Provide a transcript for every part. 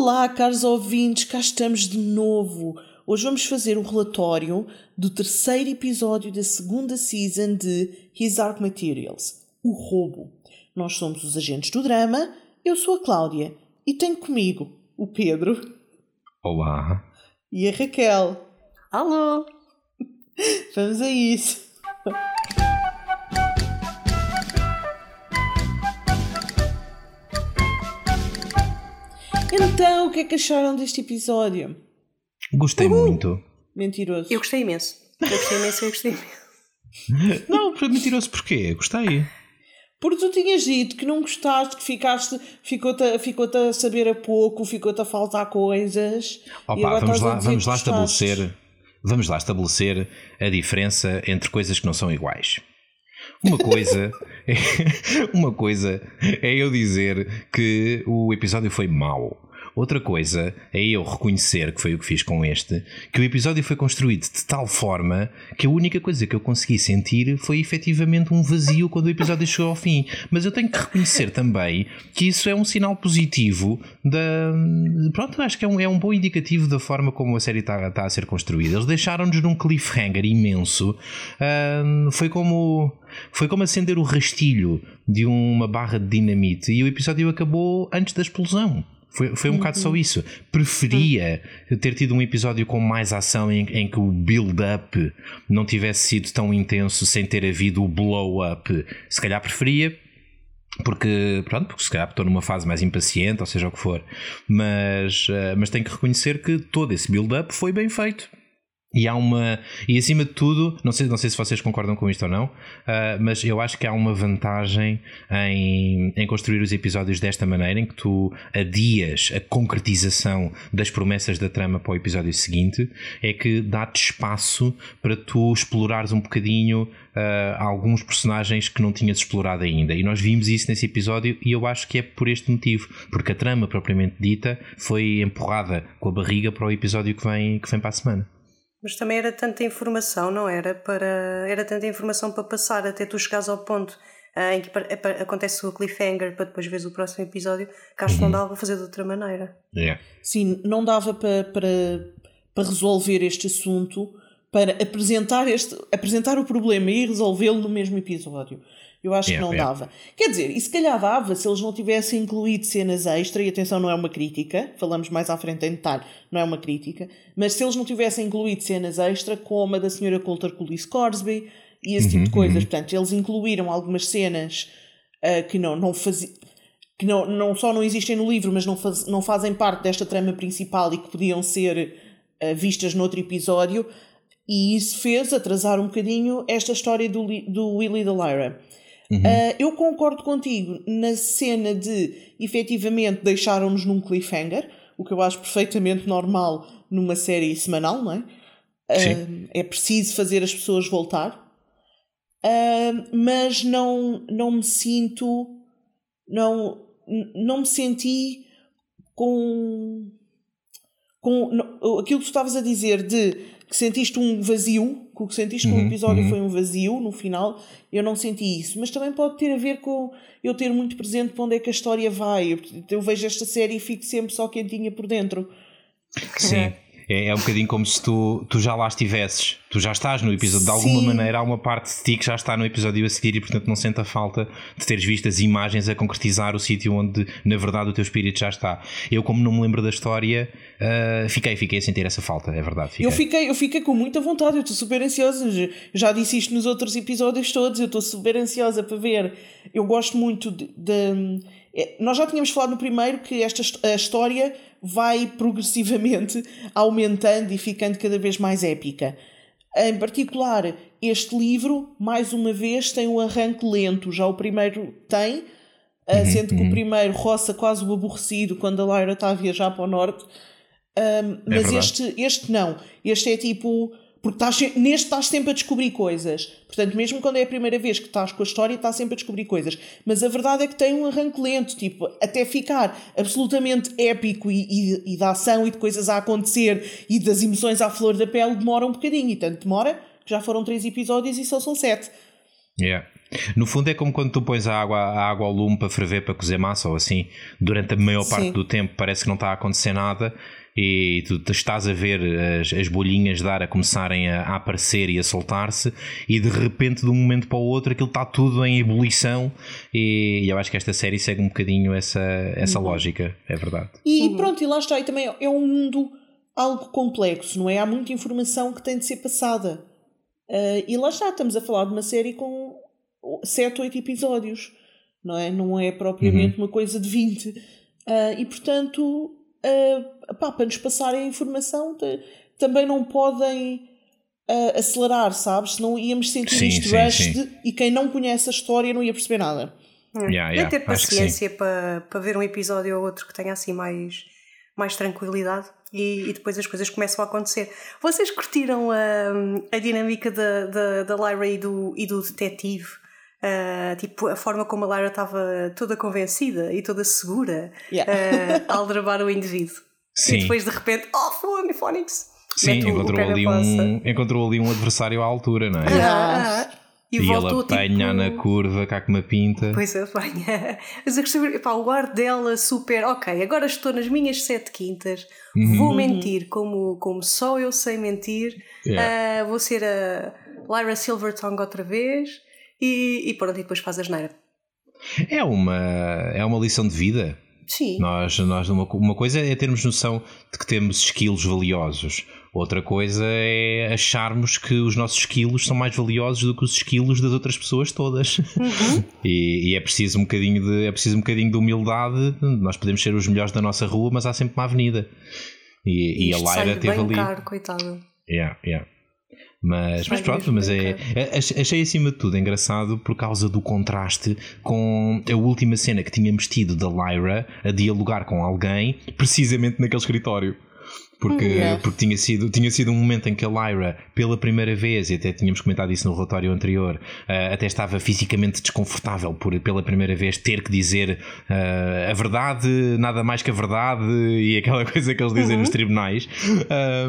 Olá, caros ouvintes, cá estamos de novo. Hoje vamos fazer o relatório do terceiro episódio da segunda season de His Dark Materials, o roubo. Nós somos os agentes do drama, eu sou a Cláudia e tenho comigo o Pedro. Olá. E a Raquel. Alô. Vamos a isso. Então, o que é que acharam deste episódio? Gostei Uhul. muito. Mentiroso. Eu gostei imenso. Eu gostei imenso, eu gostei imenso. Não, mentiroso porquê? Gostei. Porque tu tinhas dito que não gostaste, que ficaste, ficou-te ficou a saber a pouco, ficou-te a faltar coisas. Opa, vamos lá, vamos lá estabelecer. Vamos lá estabelecer a diferença entre coisas que não são iguais. Uma coisa, é, uma coisa é eu dizer que o episódio foi mau. Outra coisa é eu reconhecer, que foi o que fiz com este, que o episódio foi construído de tal forma que a única coisa que eu consegui sentir foi efetivamente um vazio quando o episódio chegou ao fim. Mas eu tenho que reconhecer também que isso é um sinal positivo da. Pronto, acho que é um, é um bom indicativo da forma como a série está, está a ser construída. Eles deixaram-nos num cliffhanger imenso. Uh, foi como. Foi como acender o rastilho de uma barra de dinamite e o episódio acabou antes da explosão. Foi, foi um uhum. bocado só isso. Preferia ter tido um episódio com mais ação em, em que o build-up não tivesse sido tão intenso sem ter havido o blow-up. Se calhar preferia, porque, pronto, porque se calhar estou numa fase mais impaciente, ou seja o que for. Mas, uh, mas tenho que reconhecer que todo esse build-up foi bem feito. E há uma. E acima de tudo, não sei, não sei se vocês concordam com isto ou não, uh, mas eu acho que há uma vantagem em, em construir os episódios desta maneira, em que tu adias a concretização das promessas da trama para o episódio seguinte, é que dá-te espaço para tu explorares um bocadinho uh, alguns personagens que não tinhas explorado ainda. E nós vimos isso nesse episódio, e eu acho que é por este motivo, porque a trama propriamente dita foi empurrada com a barriga para o episódio que vem, que vem para a semana. Mas também era tanta informação, não era? Para, era tanta informação para passar até tu chegares ao ponto uh, em que acontece o cliffhanger para depois veres o próximo episódio, que acho que não dava para fazer de outra maneira. Yeah. Sim, não dava para, para, para resolver este assunto, para apresentar, este, apresentar o problema e resolvê-lo no mesmo episódio. Eu acho yeah, que não yeah. dava. Quer dizer, e se calhar dava se eles não tivessem incluído cenas extra, e atenção, não é uma crítica, falamos mais à frente em detalhe, não é uma crítica, mas se eles não tivessem incluído cenas extra, como a da senhora Coulter Cullis Corsby e esse uhum, tipo de uhum, coisas, uhum. portanto, eles incluíram algumas cenas uh, que não, não faziam que não, não só não existem no livro, mas não, faz, não fazem parte desta trama principal e que podiam ser uh, vistas noutro episódio, e isso fez atrasar um bocadinho esta história do, do Willy da Lyra. Uhum. Uh, eu concordo contigo na cena de efetivamente deixaram-nos num cliffhanger, o que eu acho perfeitamente normal numa série semanal, não é? Uh, é preciso fazer as pessoas voltar. Uh, mas não, não me sinto. Não, não me senti com. com não, aquilo que tu estavas a dizer de que sentiste um vazio, que o que sentiste uhum, no episódio uhum. foi um vazio no final, eu não senti isso. Mas também pode ter a ver com eu ter muito presente para onde é que a história vai. Eu, eu vejo esta série e fico sempre só quentinha por dentro. Sim. É, é um bocadinho como se tu, tu já lá estivesses, tu já estás no episódio, de alguma Sim. maneira há uma parte de ti que já está no episódio a seguir e portanto não sente a falta de teres visto as imagens a concretizar o sítio onde na verdade o teu espírito já está. Eu, como não me lembro da história, uh, fiquei, fiquei a sentir essa falta, é verdade. Fiquei. Eu, fiquei, eu fiquei com muita vontade, eu estou super ansiosa, já disse isto nos outros episódios todos, eu estou super ansiosa para ver. Eu gosto muito de, de é, nós já tínhamos falado no primeiro que esta a história vai progressivamente aumentando e ficando cada vez mais épica. Em particular, este livro, mais uma vez, tem um arranque lento. Já o primeiro tem, uhum, sendo que o uhum. primeiro roça quase o aborrecido quando a Lyra está a viajar para o norte. Um, é mas este, este não. Este é tipo porque estás, neste estás sempre a descobrir coisas. Portanto, mesmo quando é a primeira vez que estás com a história, estás sempre a descobrir coisas. Mas a verdade é que tem um arranque lento, tipo, até ficar absolutamente épico e, e, e da ação e de coisas a acontecer e das emoções à flor da pele, demora um bocadinho. E tanto demora que já foram três episódios e só são sete. Yeah. No fundo é como quando tu pões a água, a água ao lume para ferver, para cozer massa ou assim, durante a maior parte Sim. do tempo parece que não está a acontecer nada e tu estás a ver as, as bolhinhas de ar a começarem a, a aparecer e a soltar-se e de repente de um momento para o outro aquilo está tudo em ebulição e, e eu acho que esta série segue um bocadinho essa, essa uhum. lógica, é verdade. E uhum. pronto, e lá está, e também é um mundo algo complexo, não é? Há muita informação que tem de ser passada. Uh, e lá está, estamos a falar de uma série com 7, 8 episódios, não é? Não é propriamente uhum. uma coisa de 20. Uh, e portanto, uh, pá, para nos passarem a informação, de, também não podem uh, acelerar, sabes? Senão íamos sentir sim, isto rushed e quem não conhece a história não ia perceber nada. Hum. Yeah, yeah, ter paciência para, para ver um episódio ou outro que tenha assim mais, mais tranquilidade e, e, depois as coisas começam a acontecer. Vocês curtiram a, a dinâmica da, da, da Lyra e do, e do detetive? Uh, tipo, a forma como a Lyra estava toda convencida e toda segura yeah. uh, ao drabar o indivíduo. Sim. E depois de repente, oh, Phone, Phonics! Sim, encontrou ali, um, encontrou ali um adversário à altura, não é? Yeah. E, e ele apanha tipo... na curva cá com uma pinta. Pois apanha. Mas eu gostei, pá, o ar dela super. Ok, agora estou nas minhas sete quintas, uhum. vou mentir como, como só eu sei mentir, yeah. uh, vou ser a Lyra Silvertongue outra vez e, e pronto, e depois faz a geneira. É uma, é uma lição de vida. Sim. Nós, nós uma, uma coisa é termos noção de que temos skills valiosos. Outra coisa é acharmos que os nossos skills são mais valiosos do que os skills das outras pessoas todas. Uhum. e, e, é preciso um bocadinho de é preciso um bocadinho de humildade. Nós podemos ser os melhores da nossa rua, mas há sempre uma avenida. E, e a Lyra teve ali. Caro, coitado. Yeah, yeah. Mas, mas pronto, mas é, é, achei acima de tudo engraçado por causa do contraste com a última cena que tínhamos tido da Lyra a dialogar com alguém precisamente naquele escritório porque, yeah. porque tinha, sido, tinha sido um momento em que a Lyra, pela primeira vez, e até tínhamos comentado isso no relatório anterior, uh, até estava fisicamente desconfortável por, pela primeira vez, ter que dizer uh, a verdade, nada mais que a verdade, e aquela coisa que eles dizem uhum. nos tribunais.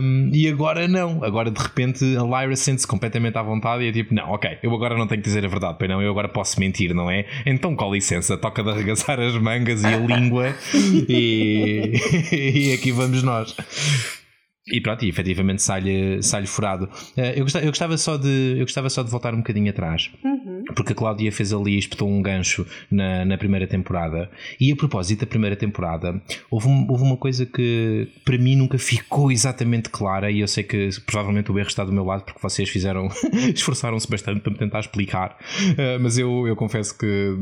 Um, e agora não, agora de repente a Lyra sente-se completamente à vontade e é tipo: não, ok, eu agora não tenho que dizer a verdade, pois não, eu agora posso mentir, não é? Então, com licença, toca de arregaçar as mangas e a língua, e, e aqui vamos nós. E pronto, e efetivamente sai-lhe sai furado. Uh, eu, gostava, eu, gostava só de, eu gostava só de voltar um bocadinho atrás, uhum. porque a Cláudia fez ali, espetou um gancho na, na primeira temporada. E a propósito da primeira temporada, houve, um, houve uma coisa que para mim nunca ficou exatamente clara, e eu sei que provavelmente o erro está do meu lado, porque vocês fizeram, esforçaram-se bastante para me tentar explicar, uh, mas eu, eu confesso que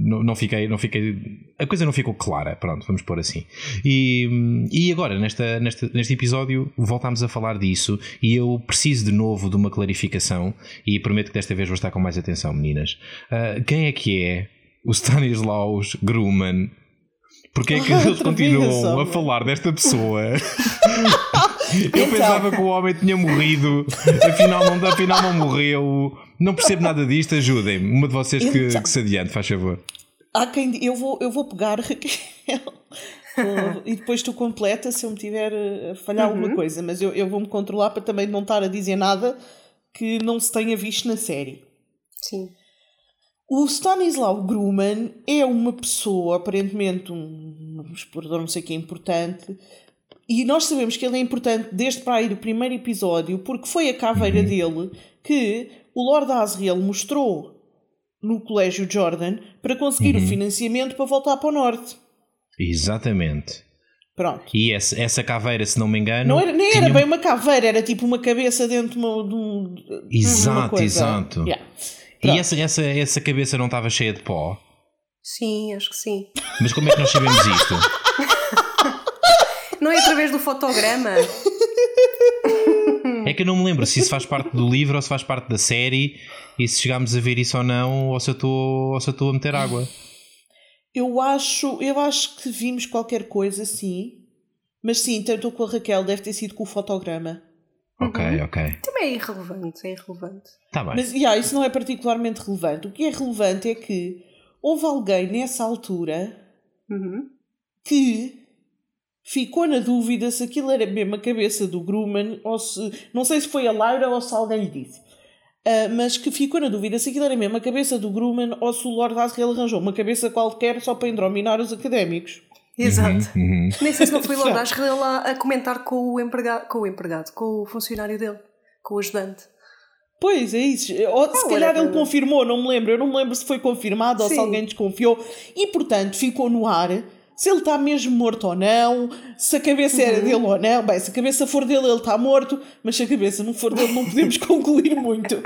não, não, fiquei, não fiquei. A coisa não ficou clara, pronto, vamos pôr assim. E, e agora, nesta, nesta, neste episódio voltámos a falar disso e eu preciso de novo de uma clarificação e prometo que desta vez vou estar com mais atenção, meninas. Uh, quem é que é o Stanislaus Grumman? Porque é que eles continuam a falar desta pessoa? Eu então. pensava que o homem tinha morrido, afinal não, afinal não morreu. Não percebo nada disto, ajudem-me. Uma de vocês que, então. que se adiante, faz favor. Há quem eu vou, eu vou pegar Raquel e depois tu completa se eu me tiver a falhar uhum. alguma coisa, mas eu, eu vou-me controlar para também não estar a dizer nada que não se tenha visto na série. Sim. O Stanislaw Grumman é uma pessoa, aparentemente um, um explorador não sei que é importante, e nós sabemos que ele é importante desde para aí do primeiro episódio, porque foi a caveira uhum. dele que o Lord Asriel mostrou no Colégio Jordan para conseguir uhum. o financiamento para voltar para o Norte. Exatamente. Pronto. E essa, essa caveira, se não me engano. Não era, nem tinha... era bem uma caveira, era tipo uma cabeça dentro de, uma, de um. Exato, exato. Yeah. E essa, essa, essa cabeça não estava cheia de pó? Sim, acho que sim. Mas como é que nós sabemos isto? não é através do fotograma? É que eu não me lembro se isso faz parte do livro ou se faz parte da série e se chegámos a ver isso ou não, ou se eu estou a meter água. Eu acho, eu acho que vimos qualquer coisa, sim. Mas sim, tanto com a Raquel deve ter sido com o fotograma. Ok, uhum. ok. Também é irrelevante, é irrelevante. Tá bem. Mas yeah, isso não é particularmente relevante. O que é relevante é que houve alguém nessa altura uhum. que ficou na dúvida se aquilo era mesmo a cabeça do Grumman ou se. Não sei se foi a Laura ou se alguém lhe disse. Uh, mas que ficou na dúvida se aquilo era mesmo a cabeça do Grumman ou se o Lord Asriel arranjou uma cabeça qualquer só para endrominar os académicos. Exato. Uhum, uhum. Nem sei se não foi Lord Asriel lá a comentar com o, empregado, com o empregado, com o funcionário dele, com o ajudante. Pois, é isso. Ou, se calhar ele confirmou, não me lembro. Eu não me lembro se foi confirmado Sim. ou se alguém desconfiou. E, portanto, ficou no ar se ele está mesmo morto ou não, se a cabeça uhum. era dele ou não. Bem, se a cabeça for dele, ele está morto, mas se a cabeça não for dele, não podemos concluir muito.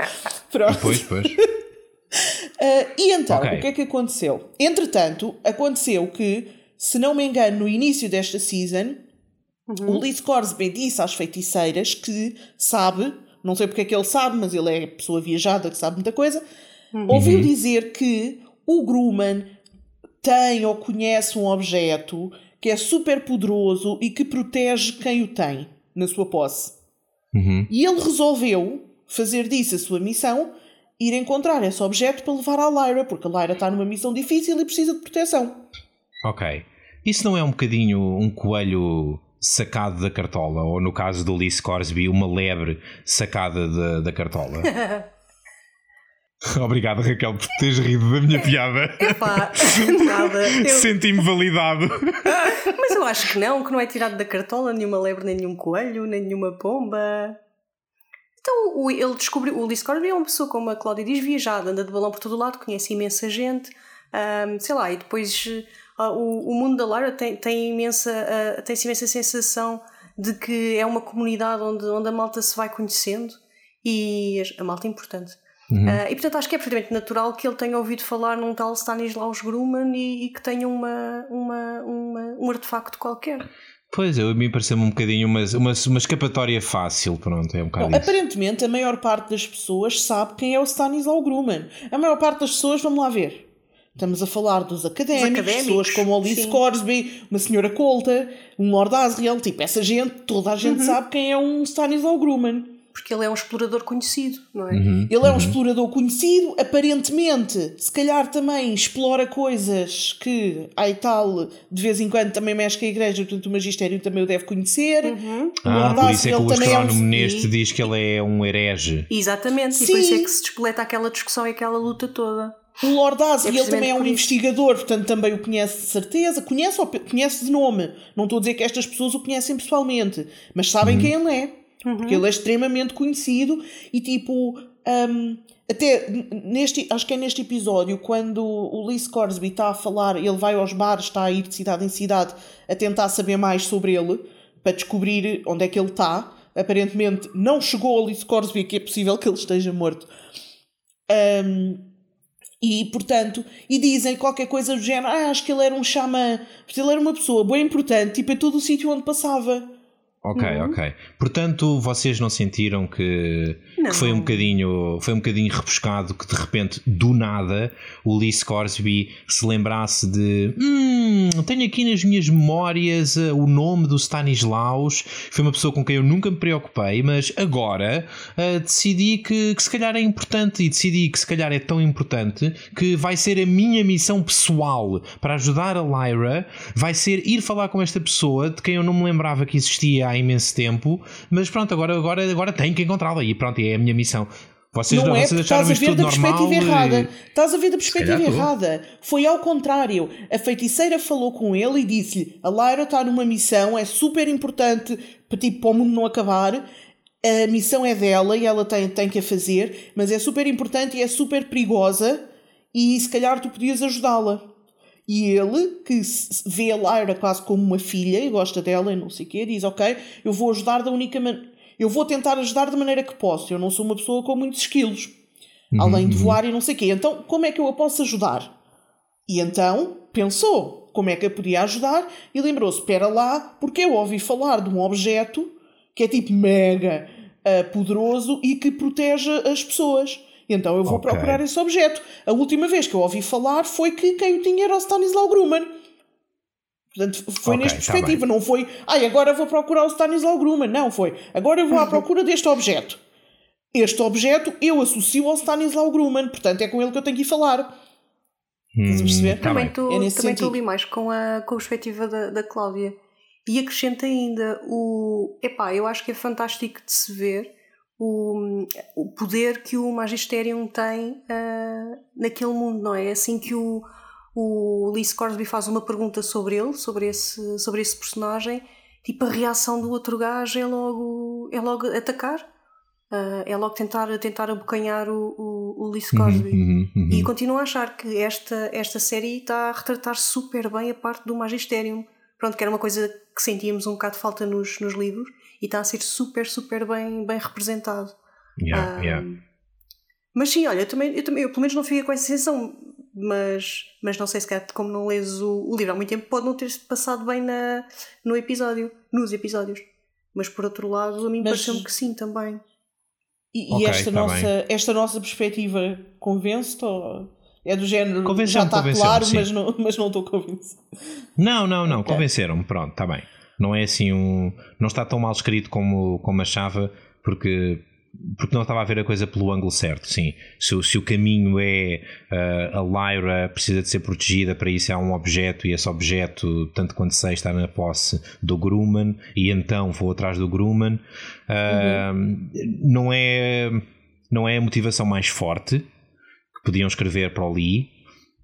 Pronto. Pois, pois. uh, e então, okay. o que é que aconteceu? Entretanto, aconteceu que, se não me engano, no início desta season, uhum. o Lee Scoresby disse às feiticeiras que sabe não sei porque é que ele sabe, mas ele é pessoa viajada que sabe muita coisa, uhum. ouviu dizer que o Grumman tem ou conhece um objeto que é super poderoso e que protege quem o tem na sua posse. Uhum. E ele resolveu fazer disso a sua missão, ir encontrar esse objeto para levar à Lyra, porque a Lyra está numa missão difícil e precisa de proteção. Ok. Isso não é um bocadinho um coelho sacado da cartola, ou no caso do Lee Scoresby, uma lebre sacada da, da cartola. Obrigado, Raquel, por teres rido da minha piada. Epá, nada. Eu... Senti-me validado. Mas eu acho que não, que não é tirado da cartola nenhuma lebre, nem nenhum coelho, nem nenhuma pomba. Então, ele descobriu. O Lee Scoresby é uma pessoa, como a Cláudia diz, viajada, anda de balão por todo o lado, conhece imensa gente, um, sei lá, e depois uh, o, o mundo da Lara tem, tem, imensa, uh, tem imensa sensação de que é uma comunidade onde, onde a malta se vai conhecendo e a malta é importante. Uhum. Uh, e portanto acho que é perfeitamente natural que ele tenha ouvido falar num tal Stanislaus Grumman e, e que tenha uma, uma, uma, um artefacto qualquer. Pois, eu, a mim pareceu-me um bocadinho uma, uma, uma escapatória fácil, pronto, é um bocado Bom, Aparentemente, a maior parte das pessoas sabe quem é o Stanislaw Grumman. A maior parte das pessoas, vamos lá ver, Estamos a falar dos académicos, académicos pessoas como o Alice Corsby, uma senhora Coulter, um Lord Asriel, tipo, essa gente, toda a gente uhum. sabe quem é um Stanislaw Grumman. Porque ele é um explorador conhecido, não é? Uhum. Ele é um uhum. explorador conhecido, aparentemente, se calhar também explora coisas que, aí tal, de vez em quando também mexe com a igreja, portanto o magistério também o deve conhecer. Uhum. Ah, por isso é que o astrónomo é um... neste diz que ele é um herege. Exatamente, Sim. e por isso é que se despoleta aquela discussão e aquela luta toda. O Lord Asriel ele também é um investigador, portanto também o conhece de certeza. Conhece, conhece de nome. Não estou a dizer que estas pessoas o conhecem pessoalmente, mas sabem uhum. quem ele é. Uhum. Porque ele é extremamente conhecido e tipo. Um, até neste, acho que é neste episódio, quando o Lee Scoresby está a falar, ele vai aos bares, está a ir de cidade em cidade a tentar saber mais sobre ele, para descobrir onde é que ele está. Aparentemente não chegou ao Lee Scoresby que é possível que ele esteja morto. Um, e, portanto, e dizem qualquer coisa do género, ah, acho que ele era um xamã, porque ele era uma pessoa bem importante, tipo, em todo o sítio onde passava. Ok, uhum. ok. Portanto, vocês não sentiram que, não. que, foi um bocadinho foi um bocadinho repuscado que de repente, do nada, o Lee Scoresby se lembrasse de hum, tenho aqui nas minhas memórias uh, o nome do Stanislaus, foi uma pessoa com quem eu nunca me preocupei, mas agora uh, decidi que, que se calhar é importante e decidi que se calhar é tão importante que vai ser a minha missão pessoal para ajudar a Lyra, vai ser ir falar com esta pessoa de quem eu não me lembrava que existia há imenso tempo, mas pronto, agora, agora, agora tenho que encontrá-la e pronto, é a minha missão. Vocês não, não é vocês estás a ver da perspectiva errada. Estás a ver da perspectiva errada. Foi ao contrário. A feiticeira falou com ele e disse-lhe: a Lyra está numa missão, é super importante para, tipo, para o mundo não acabar. A missão é dela e ela tem, tem que a fazer, mas é super importante e é super perigosa. E se calhar tu podias ajudá-la. E ele, que vê a Lyra quase como uma filha e gosta dela e não sei o quê, diz: Ok, eu vou ajudar da única maneira. Eu vou tentar ajudar da maneira que posso. Eu não sou uma pessoa com muitos quilos, uhum, além de uhum. voar e não sei o quê. Então, como é que eu a posso ajudar? E então pensou como é que a podia ajudar e lembrou-se: espera lá, porque eu ouvi falar de um objeto que é tipo mega uh, poderoso e que protege as pessoas. Então eu vou okay. procurar esse objeto. A última vez que eu ouvi falar foi que quem o tinha era o Stanislaw Grumman. Portanto, foi okay, nesta tá perspectiva, tá não foi, ai, agora vou procurar o Stanislaw Grumman. Não, foi, agora eu vou à procura deste objeto. Este objeto eu associo ao Stanislaw Grumman, portanto é com ele que eu tenho que ir falar. Hum, perceber? Tá também estou é também ali mais com a, com a perspectiva da, da Cláudia. E acrescenta ainda o. Epá, eu acho que é fantástico de se ver o, o poder que o Magisterium tem uh, naquele mundo, não é? Assim que o, o Lee Scoresby faz uma pergunta sobre ele, sobre esse, sobre esse personagem, tipo a reação do outro gajo é logo, é logo atacar. Uh, é logo tentar, tentar abocanhar o, o, o Lee Scoresby. Uhum, uhum, uhum. E continuo a achar que esta, esta série está a retratar super bem a parte do Magisterium. Pronto, que era uma coisa que sentíamos um bocado de falta nos, nos livros e está a ser super, super bem, bem representado. Yeah, um, yeah. Mas sim, olha, eu também, eu também eu pelo menos não fiquei com essa sensação, mas, mas não sei se como não lês o, o, livro há muito tempo, pode não ter passado bem na, no episódio, nos episódios. Mas por outro lado, a mim pareceu-me que sim também. E, okay, e esta, tá nossa, esta nossa perspectiva convence-te ou é do género já está claro, mas não, mas não estou convencido? Não, não, não, okay. convenceram-me, pronto, está bem. Não é assim um. Não está tão mal escrito como, como achava, porque porque não estava a ver a coisa pelo ângulo certo, sim. Se, se o caminho é uh, a Lyra precisa de ser protegida, para isso há um objeto e esse objeto, tanto quanto sei, está na posse do Grumman e então vou atrás do Grumman. Uh, uhum. Não é não é a motivação mais forte que podiam escrever para o Lee.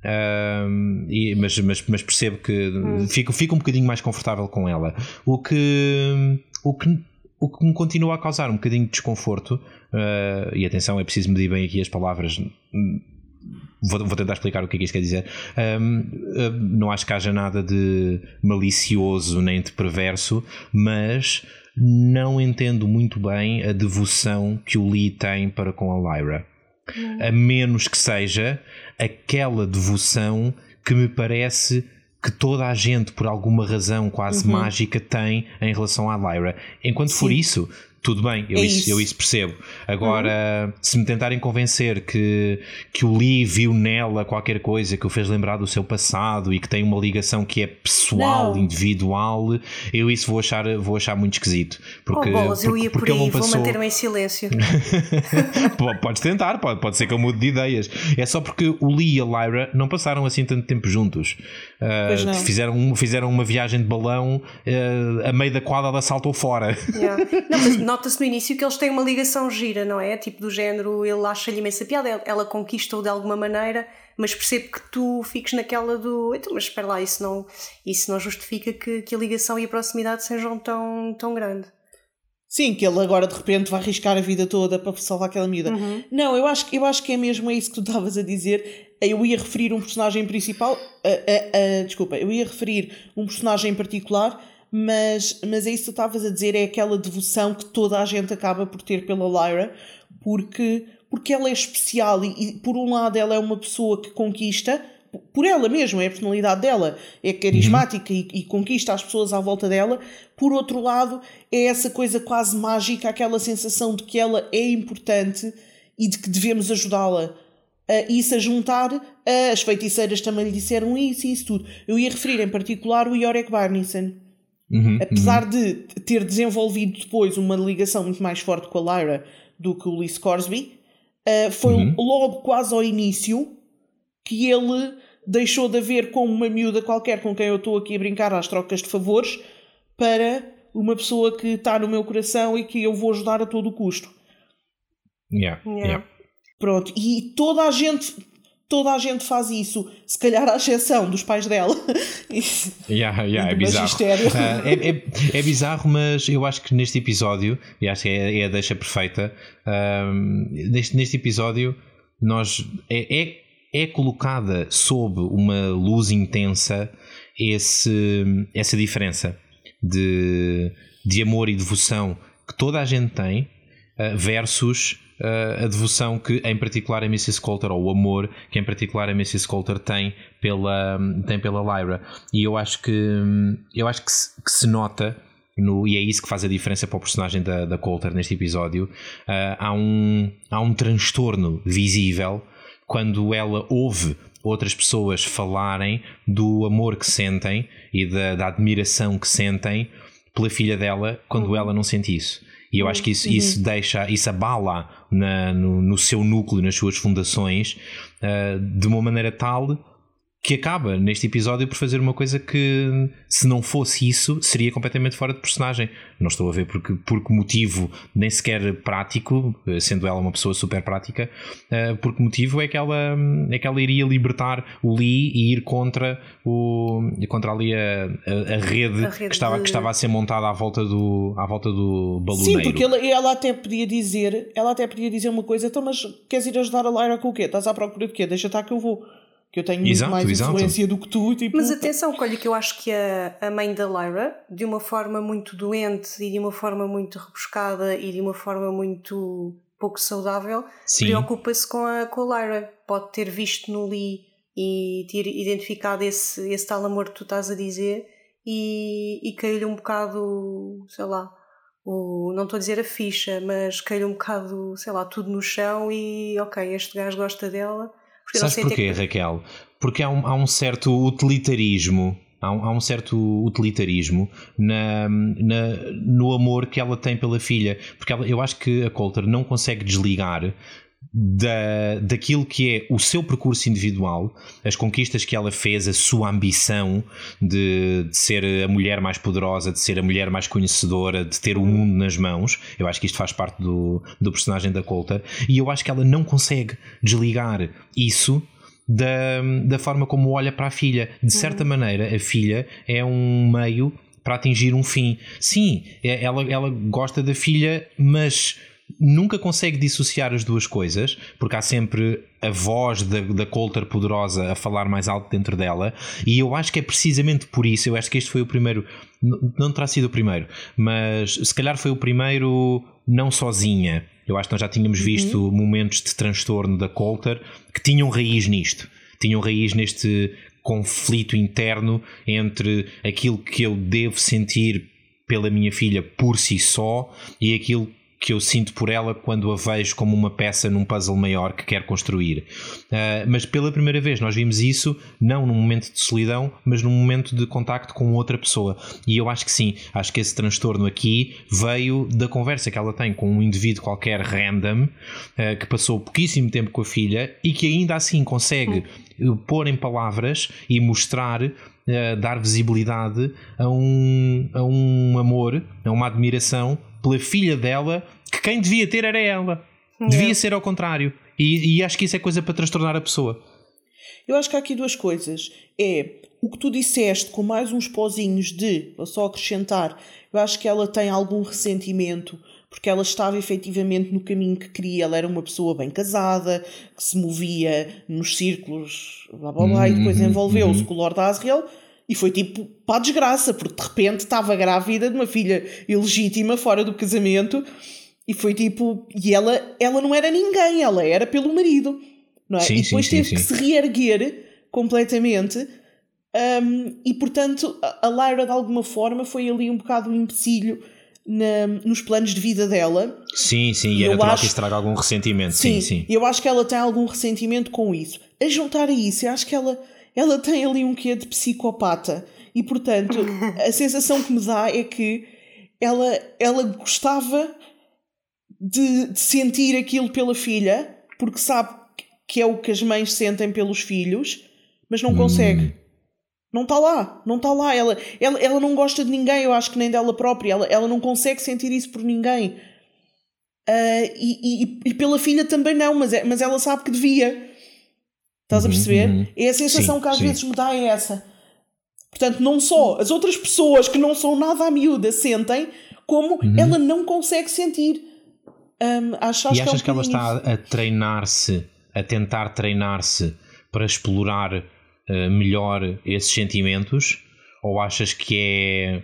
Uh, e, mas, mas, mas, percebo que uhum. fico, fico um bocadinho mais confortável com ela. O que, o que o que me continua a causar um bocadinho de desconforto, uh, e atenção, é preciso medir bem aqui as palavras. Vou, vou tentar explicar o que é que isto quer dizer. Um, uh, não acho que haja nada de malicioso nem de perverso, mas não entendo muito bem a devoção que o Lee tem para com a Lyra. A menos que seja aquela devoção que me parece que toda a gente, por alguma razão quase uhum. mágica, tem em relação à Lyra. Enquanto Sim. for isso, tudo bem, eu, é isso, isso, eu isso percebo. Agora, uhum. se me tentarem convencer que, que o Lee viu nela qualquer coisa que o fez lembrar do seu passado e que tem uma ligação que é pessoal, não. individual, eu isso vou achar, vou achar muito esquisito. Porque, oh, bolas, eu ia por aí, passou... vou manter-me em silêncio. Podes tentar, pode, pode ser que eu mude de ideias. É só porque o Lee e a Lyra não passaram assim tanto tempo juntos. Uh, fizeram, fizeram uma viagem de balão uh, a meio da qual ela saltou fora. Yeah. Não, mas nota-se no início que eles têm uma ligação gira, não é? Tipo do género, ele acha-lhe imensa piada, ela conquista-o de alguma maneira, mas percebe que tu fiques naquela do. Então, mas espera lá, isso não, isso não justifica que, que a ligação e a proximidade sejam tão, tão grande. Sim, que ele agora de repente vai arriscar a vida toda para salvar aquela miúda. Uhum. Não, eu acho, eu acho que é mesmo isso que tu estavas a dizer. Eu ia referir um personagem principal. Uh, uh, uh, desculpa, eu ia referir um personagem em particular mas, mas é isso que tu estavas a dizer, é aquela devoção que toda a gente acaba por ter pela Lyra, porque, porque ela é especial e, e por um lado ela é uma pessoa que conquista, por ela mesma, é a personalidade dela, é carismática uhum. e, e, conquista as pessoas à volta dela. Por outro lado, é essa coisa quase mágica, aquela sensação de que ela é importante e de que devemos ajudá-la. Uh, isso a juntar, uh, as feiticeiras também lhe disseram isso e isso tudo. Eu ia referir em particular o Yorick Barnison, Uhum, Apesar uhum. de ter desenvolvido depois uma ligação muito mais forte com a Lyra do que o Lee Scoresby, uh, foi uhum. logo quase ao início que ele deixou de haver com uma miúda qualquer com quem eu estou aqui a brincar às trocas de favores para uma pessoa que está no meu coração e que eu vou ajudar a todo o custo. Yeah, yeah. Pronto, e toda a gente toda a gente faz isso, se calhar à exceção dos pais dela. yeah, yeah, é bizarro. Uh, é, é, é, bizarro, mas eu acho que neste episódio, e acho que é, é a deixa perfeita, neste, neste episódio, nós é, é, é colocada sob uma luz intensa esse, essa diferença de, de amor e devoção que toda a gente tem uh, versus uh, a devoção que, em particular, a Mrs. Coulter, ou o amor que, em particular, a Mrs. Coulter tem pela, tem pela Lyra. E eu acho que, eu acho que se, que se nota. No, e é isso que faz a diferença para o personagem da, da Coulter neste episódio. Uh, há, um, há um transtorno visível quando ela ouve outras pessoas falarem do amor que sentem e da, da admiração que sentem pela filha dela quando uhum. ela não sente isso. E eu acho que isso, uhum. isso deixa, isso abala na, no, no, seu núcleo, nas suas fundações, uh, de uma maneira tal que acaba neste episódio por fazer uma coisa que, se não fosse isso, seria completamente fora de personagem. Não estou a ver porque, por que motivo, nem sequer prático, sendo ela uma pessoa super prática, uh, por que motivo é que, ela, é que ela iria libertar o Lee e ir contra, o, contra ali a, a, a, rede, a rede, que, estava, de... que estava a ser montada à volta do, à volta do baluneiro. Sim, porque ela, ela até podia dizer, ela até podia dizer uma coisa, então, mas queres ir ajudar a Lyra com o quê? Estás à procura de quê? Deixa estar que eu vou que eu tenho exato, muito mais exato. influência do que tu. Tipo... Mas atenção, olha que eu acho que a, a mãe da Lyra, de uma forma muito doente e de uma forma muito rebuscada e de uma forma muito pouco saudável, preocupa-se com a, com a Lyra. Pode ter visto no Lee e ter identificado esse, esse tal amor que tu estás a dizer e, e caiu-lhe um bocado, sei lá, o, não estou a dizer a ficha, mas caiu-lhe um bocado, sei lá, tudo no chão e ok, este gajo gosta dela porque Sabes porquê, que... Raquel? Porque há um, há um certo utilitarismo há um, há um, certo utilitarismo na, na, no amor que ela tem pela filha. Porque ela, eu acho que a Coulter não consegue desligar da, daquilo que é o seu percurso individual, as conquistas que ela fez, a sua ambição de, de, ser a mulher mais poderosa, de ser a mulher mais conhecedora, de ter o mundo nas mãos. Eu acho que isto faz parte do, do personagem da Coulter e eu acho que ela não consegue desligar isso da, da forma como olha para a filha. De certa uhum. maneira, a filha é um meio para atingir um fim. Sim, é, ela, ela gosta da filha, mas nunca consegue dissociar as duas coisas, porque há sempre a voz da, da Coulter poderosa a falar mais alto dentro dela, e eu acho que é precisamente por isso, eu acho que este foi o primeiro, não terá sido o primeiro, mas se calhar foi o primeiro não sozinha. Eu acho que nós já tínhamos uhum. visto uhum. momentos de transtorno da Coulter que tinham raiz nisto, tinham raiz neste conflito interno entre aquilo que eu devo sentir pela minha filha por si só e aquilo que eu sinto por ela quando a vejo como uma peça num puzzle maior que quer construir. Uh, mas pela primeira vez nós vimos isso não num momento de solidão, mas num momento de contacto com outra pessoa. E eu acho que sim, acho que esse transtorno aqui veio da conversa que ela tem com um indivíduo qualquer random uh, que passou pouquíssimo tempo com a filha e que ainda assim consegue pôr em palavras e mostrar Uh, dar visibilidade a um, a um amor, a uma admiração pela filha dela, que quem devia ter era ela. Devia ser ao contrário. E, e acho que isso é coisa para transtornar a pessoa. Eu acho que há aqui duas coisas. É o que tu disseste, com mais uns pozinhos de, vou só acrescentar, eu acho que ela tem algum ressentimento, porque ela estava efetivamente no caminho que queria. Ela era uma pessoa bem casada, que se movia nos círculos, blá blá blá, e depois uhum, envolveu-se uhum. com o Lord Asriel e foi tipo para a desgraça, porque de repente estava grávida de uma filha ilegítima fora do casamento e foi tipo. E ela, ela não era ninguém, ela era pelo marido. Não é? Sim, e depois sim, teve sim, que se reerguer completamente. Um, e portanto, a Lyra de alguma forma foi ali um bocado um empecilho na, nos planos de vida dela. Sim, sim, e, era natural acho, que estraga algum ressentimento. Sim, sim, sim. Eu acho que ela tem algum ressentimento com isso. A juntar a isso, eu acho que ela ela tem ali um quê de psicopata. E portanto, a sensação que me dá é que ela, ela gostava de, de, sentir aquilo pela filha, porque sabe que é o que as mães sentem pelos filhos, mas não consegue. Não está lá, não está lá. Ela, ela, ela não gosta de ninguém, eu acho que nem dela própria. Ela, ela não consegue sentir isso por ninguém. Uh, e, e, e, pela filha também não, mas, é, mas ela sabe que devia. Estás a uhum, perceber? Uhum. É a sensação sim, que às sim. vezes me dá é essa. Portanto, não só as outras pessoas que não são nada à miúda sentem, como uhum. ela não consegue sentir. Um, acho, acho e achas que, é um que ela está a treinar-se, a tentar treinar-se para explorar melhor esses sentimentos? Ou achas que é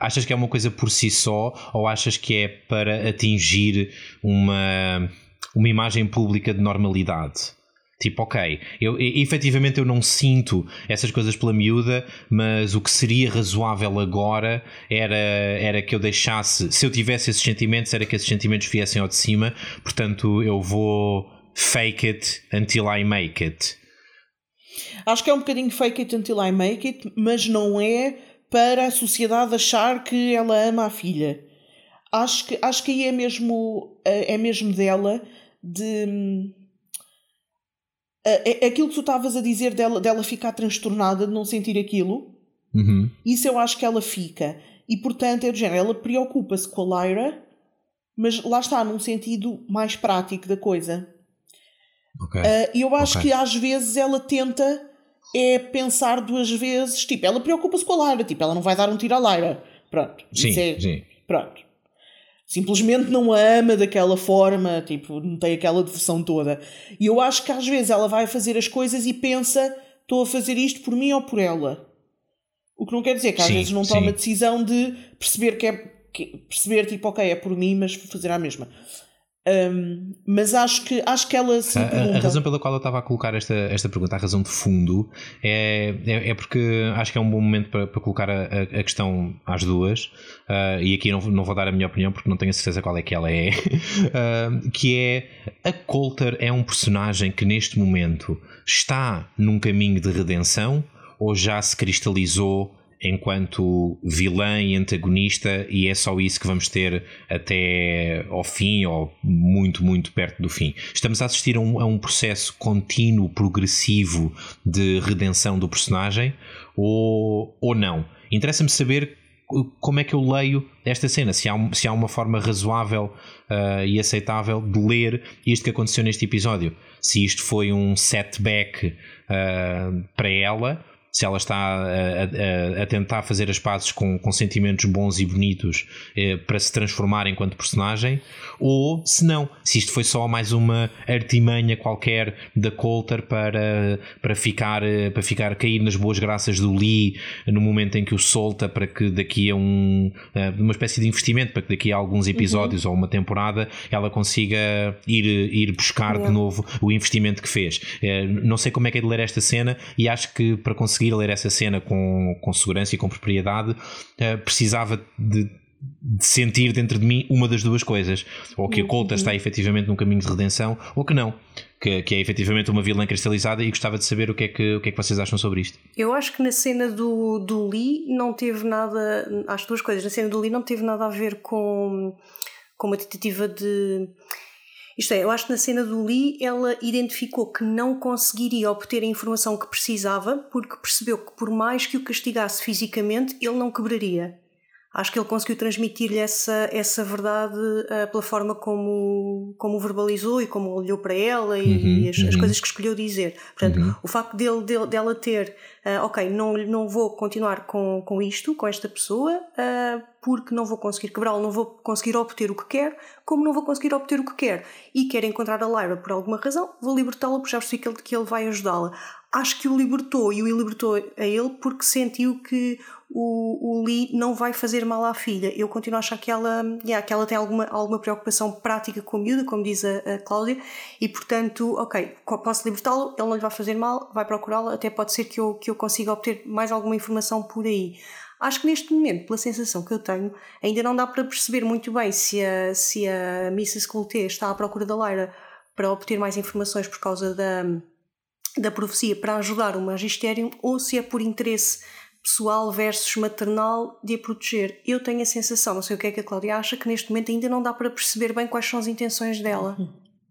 achas que é uma coisa por si só ou achas que é para atingir uma, uma imagem pública de normalidade? Tipo, ok, eu, efetivamente eu não sinto essas coisas pela miúda, mas o que seria razoável agora era, era que eu deixasse, se eu tivesse esses sentimentos, era que esses sentimentos viessem ao de cima, portanto eu vou fake it until I make it. Acho que é um bocadinho fake it until I make it, mas não é para a sociedade achar que ela ama a filha. Acho que, acho que aí é mesmo, é mesmo dela de Uh, aquilo que tu estavas a dizer dela, dela ficar transtornada de não sentir aquilo, uhum. isso eu acho que ela fica. E portanto é do género, ela preocupa-se com a Lyra, mas lá está, num sentido mais prático da coisa. Okay. Uh, eu acho okay. que às vezes ela tenta é pensar duas vezes, tipo, ela preocupa-se com a Lyra, tipo, ela não vai dar um tiro à Lyra. Pronto. Sim, é, sim. Pronto. Simplesmente não a ama daquela forma, tipo, não tem aquela devoção toda. E eu acho que às vezes ela vai fazer as coisas e pensa, estou a fazer isto por mim ou por ela. O que não quer dizer que às sim, vezes não toma a decisão de perceber que é que, perceber tipo, ok, é por mim, mas vou fazer a mesma. Um, mas acho que, acho que ela se a, a, razão pela qual eu estava a colocar esta, esta pergunta, a razão de fundo, é, é, é porque acho que é um bom momento para, para colocar a, a, questão às duas, uh, e aqui não, não vou dar a minha opinião porque não tenho a certeza qual é que ela é, uh, que é a Coulter é um personagem que neste momento está num caminho de redenção ou já se cristalizou enquanto vilã e antagonista, e é só isso que vamos ter até ao fim, ou muito, muito perto do fim. Estamos a assistir a um, a um processo contínuo, progressivo de redenção do personagem, ou, ou não? Interessa-me saber como é que eu leio esta cena, se há, se há uma forma razoável uh, e aceitável de ler isto que aconteceu neste episódio. Se isto foi um setback uh, para ela se ela está a, a, a, tentar fazer as pazes com, com sentimentos bons e bonitos eh, para se transformar enquanto personagem, ou se não, se isto foi só mais uma artimanha qualquer da Coulter para, para, ficar, eh, para ficar cair nas boas graças do Lee no momento em que o solta para que daqui a um, eh, uma espécie de investimento, para que daqui a alguns episódios uhum. ou uma temporada ela consiga ir, ir buscar de novo o investimento que fez. Eh, não sei como é que é de ler esta cena e acho que para conseguir conseguir ler essa cena com, com segurança e com propriedade, uh, precisava de, de, sentir dentro de mim uma das duas coisas. Ou que a Colta uhum. está efetivamente num caminho de redenção, ou que não. Que, que, é efetivamente uma vilã cristalizada e gostava de saber o que, é que, o que é que vocês acham sobre isto. Eu acho que na cena do, do Lee não teve nada, as duas coisas, na cena do Lee não teve nada a ver com, com uma tentativa de isto é, eu acho que na cena do Lee ela identificou que não conseguiria obter a informação que precisava porque percebeu que por mais que o castigasse fisicamente, ele não quebraria acho que ele conseguiu transmitir-lhe essa, essa verdade uh, pela forma como, como verbalizou e como olhou para ela e, uhum, e as, uhum. as, coisas que escolheu dizer. Portanto, uhum. o facto dele, dele, dela ter, uh, ok, não, não vou continuar com, com isto, com esta pessoa, uh, porque não vou conseguir quebrá-lo, não vou conseguir obter o que quero, como não vou conseguir obter o que quero e quero encontrar a Lyra por alguma razão, vou libertá-la porque já percebi que ele, que ele vai ajudá-la acho que o libertou e o libertou a ele porque sentiu que o, o Lee não vai fazer mal à filha. Eu continuo a achar que ela, yeah, que ela tem alguma, alguma preocupação prática com a miúda, como diz a, a Cláudia, e portanto, ok, posso libertá-lo, ele não lhe vai fazer mal, vai procurá-la, até pode ser que eu, que eu consiga obter mais alguma informação por aí. Acho que neste momento, pela sensação que eu tenho, ainda não dá para perceber muito bem se a, se a Mrs. Coulter está à procura da Lyra para obter mais informações por causa da, da profecia para ajudar o magistério ou se é por interesse pessoal versus maternal de a proteger. Eu tenho a sensação, não sei o que é que a Cláudia acha, que neste momento ainda não dá para perceber bem quais são as intenções dela.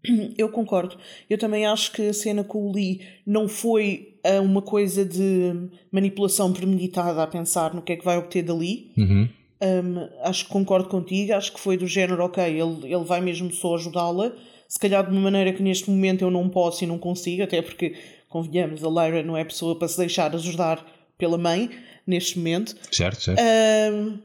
Eu concordo. Eu também acho que a cena com o Lee não foi uh, uma coisa de manipulação premeditada a pensar no que é que vai obter dali. Uhum. Um, acho que concordo contigo. Acho que foi do género, ok, ele, ele vai mesmo só ajudá-la. Se calhar de uma maneira que neste momento eu não posso e não consigo, até porque, convenhamos, a Lyra não é pessoa para se deixar ajudar pela mãe neste momento. Certo, certo. Um,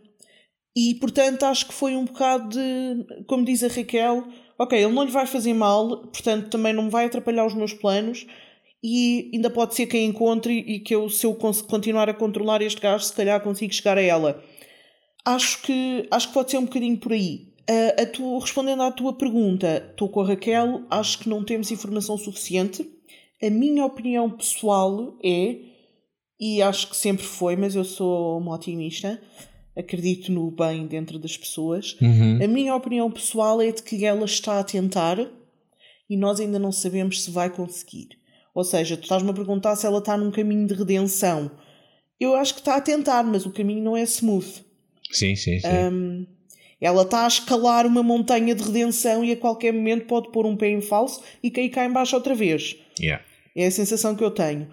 e portanto acho que foi um bocado de, como diz a Raquel, ok, ele não lhe vai fazer mal, portanto também não vai atrapalhar os meus planos e ainda pode ser que a encontre e que eu, se eu continuar a controlar este gajo, se calhar consigo chegar a ela. Acho que, acho que pode ser um bocadinho por aí. Uh, a tu, respondendo à tua pergunta, estou com a Raquel, acho que não temos informação suficiente. A minha opinião pessoal é e acho que sempre foi, mas eu sou uma otimista. Acredito no bem dentro das pessoas. Uhum. A minha opinião pessoal é de que ela está a tentar e nós ainda não sabemos se vai conseguir. Ou seja, tu estás-me a perguntar se ela está num caminho de redenção. Eu acho que está a tentar, mas o caminho não é smooth. Sim, sim, sim. Um, ela está a escalar uma montanha de redenção e a qualquer momento pode pôr um pé em falso e cair cá embaixo outra vez. Yeah. É a sensação que eu tenho.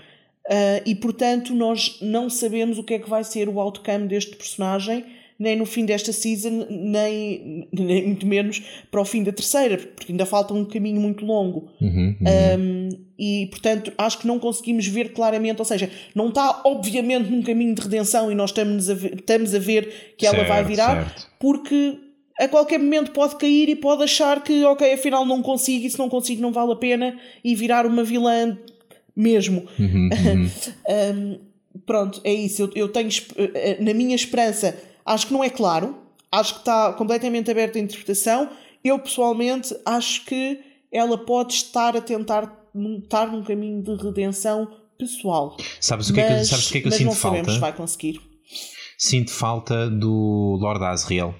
Uh, e portanto, nós não sabemos o que é que vai ser o outcome deste personagem, nem no fim desta season, nem, nem muito menos para o fim da terceira, porque ainda falta um caminho muito longo. Uhum, uhum. Um, e portanto, acho que não conseguimos ver claramente, ou seja, não está obviamente num caminho de redenção e nós estamos a ver, estamos a ver que ela vai virar, certo. porque a qualquer momento pode cair e pode achar que, ok, afinal não consigo, e se não consigo não vale a pena, e virar uma vilã mesmo. Uhum, uhum. um, pronto, é isso. Eu, eu tenho, eh, na minha esperança, acho que não é claro, acho que está completamente aberto à interpretação. Eu, pessoalmente, acho que ela pode estar a tentar estar num caminho de redenção pessoal. Sabes o que, mas, é que, sabes o que é que eu sinto falta? Se vai conseguir. Sinto falta do Lord Asriel.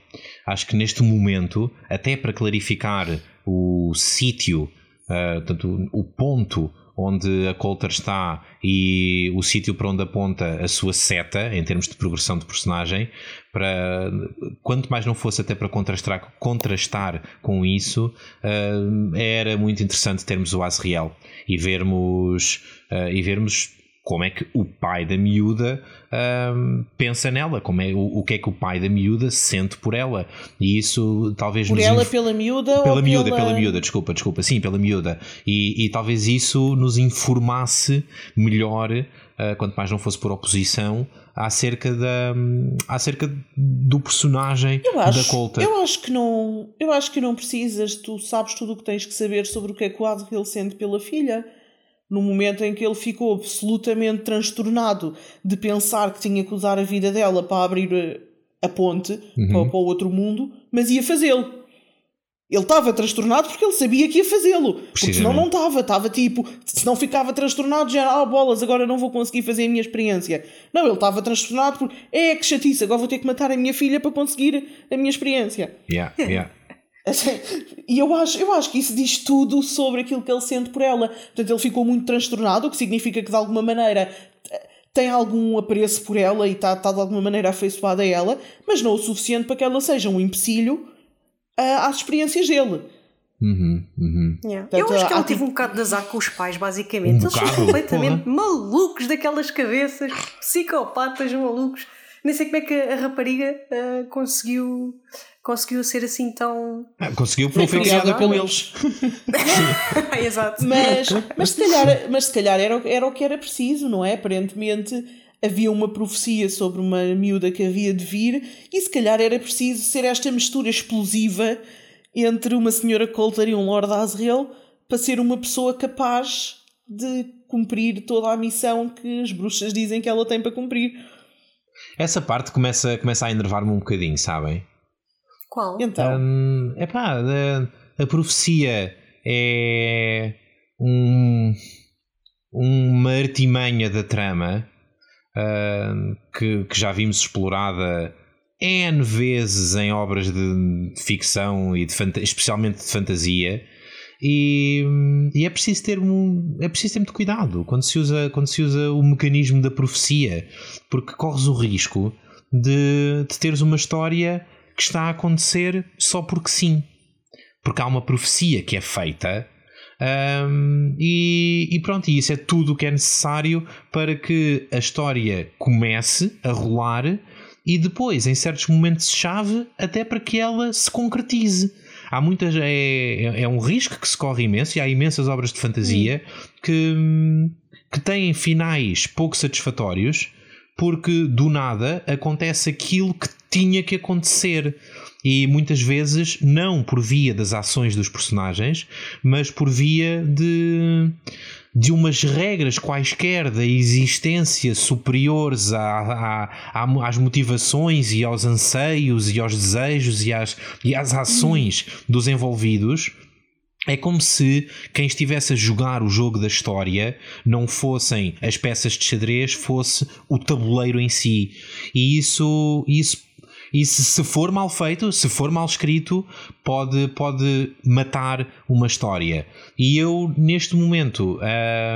Acho que neste momento, até para clarificar o sítio, uh, o ponto onde a Coulter está e o sítio para onde aponta a sua seta em termos de progressão de personagem, para quanto mais não fosse até para contrastar, contrastar com isso, uh, era muito interessante termos o Asriel e vermos uh, e vermos como é que o pai da miúda um, pensa nela, como é, o, o, que é que o pai da miúda sente por ela. E isso talvez. Por ela, inf... pela miúda? Pela miúda, pela... pela miúda, desculpa, desculpa, sim, pela miúda. E, e talvez isso nos informasse melhor, uh, quanto mais não fosse por oposição, acerca da acerca do personagem eu acho, da Colta. Eu acho que não, eu acho que não precisas, tu sabes tudo o que tens que saber sobre o que é que o Adriel sente pela filha no momento em que ele ficou absolutamente transtornado de pensar que tinha que usar a vida dela para abrir eh, a ponte uhum. para, para o outro mundo, mas ia fazê-lo. Ele estava transtornado porque ele sabia que ia fazê-lo. Porque senão não estava. Estava tipo, se não ficava transtornado, já, ah, bolas, agora não vou conseguir fazer a minha experiência. Não, ele estava transtornado porque, é que chatice, agora vou ter que matar a minha filha para conseguir a minha experiência. Yeah, yeah. E eu acho, eu acho que isso diz tudo sobre aquilo que ele sente por ela. Portanto, ele ficou muito transtornado, o que significa que de alguma maneira tem algum apreço por ela e está, está de alguma maneira afeiçoado a ela, mas não o suficiente para que ela seja um empecilho às experiências dele. Uhum, uhum. Yeah. Portanto, eu acho que ela teve um bocado de azar com os pais, basicamente. Um Eles são completamente porra. malucos daquelas cabeças, psicopatas malucos. Nem sei como é que a rapariga uh, conseguiu conseguiu ser assim tão. Ah, conseguiu criada com eles. Exato. Mas, mas se calhar, mas se calhar era, era o que era preciso, não é? Aparentemente havia uma profecia sobre uma miúda que havia de vir e se calhar era preciso ser esta mistura explosiva entre uma senhora Coulter e um Lord Asriel para ser uma pessoa capaz de cumprir toda a missão que as bruxas dizem que ela tem para cumprir. Essa parte começa, começa a enervar-me um bocadinho, sabem? Qual? Então. Um, epá, a, a profecia é um, uma artimanha da trama uh, que, que, já vimos explorada N vezes em obras de, de ficção e de especialmente de fantasia. E, e, é preciso ter um, é preciso ter muito cuidado quando se usa quando se usa o mecanismo da profecia porque corres o risco de, de teres uma história que está a acontecer só porque sim. Porque há uma profecia que é feita um, e, e, pronto, e isso é tudo o que é necessário para que a história comece a rolar e depois, em certos momentos-chave, até para que ela se concretize. Há muitas. É, é um risco que se corre imenso e há imensas obras de fantasia que, que têm finais pouco satisfatórios porque do nada acontece aquilo que tinha que acontecer. E muitas vezes não por via das ações dos personagens, mas por via de, de umas regras quaisquer da existência superiores à, à, às motivações e aos anseios e aos desejos e às, e às ações dos envolvidos é como se quem estivesse a jogar o jogo da história não fossem as peças de xadrez, fosse o tabuleiro em si. E isso, isso e se, se for mal feito, se for mal escrito, pode, pode matar uma história. E eu, neste momento,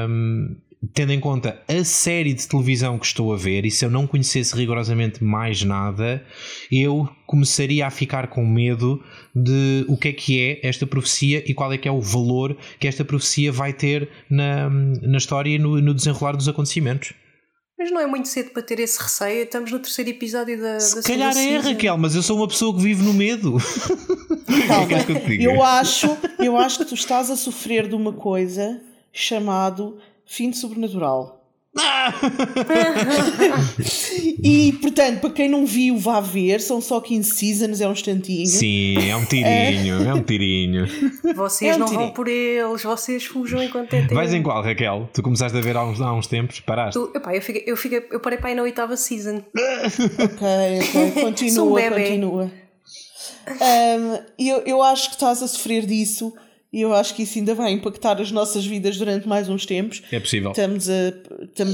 hum, tendo em conta a série de televisão que estou a ver, e se eu não conhecesse rigorosamente mais nada, eu começaria a ficar com medo de o que é que é esta profecia e qual é que é o valor que esta profecia vai ter na, na história e no, no desenrolar dos acontecimentos. Mas não é muito cedo para ter esse receio. Estamos no terceiro episódio da, Se da calhar é, Raquel, mas eu sou uma pessoa que vive no medo. Calma, eu, eu, acho, eu acho que tu estás a sofrer de uma coisa chamado fim de sobrenatural. e portanto, para quem não viu, vá ver. São só 15 seasons, é um instantinho. Sim, é um tirinho, é um tirinho. Vocês é um não tirinho. vão por eles, vocês fujam enquanto é tempo. Vais em qual, Raquel? Tu começaste a ver há uns, há uns tempos, paraste? Tu, epá, eu, fiquei, eu, fiquei, eu parei para aí na oitava season. ok, ok, continua, um continua. Um, eu, eu acho que estás a sofrer disso e eu acho que isso ainda vai impactar as nossas vidas durante mais uns tempos. É possível. Estamos a,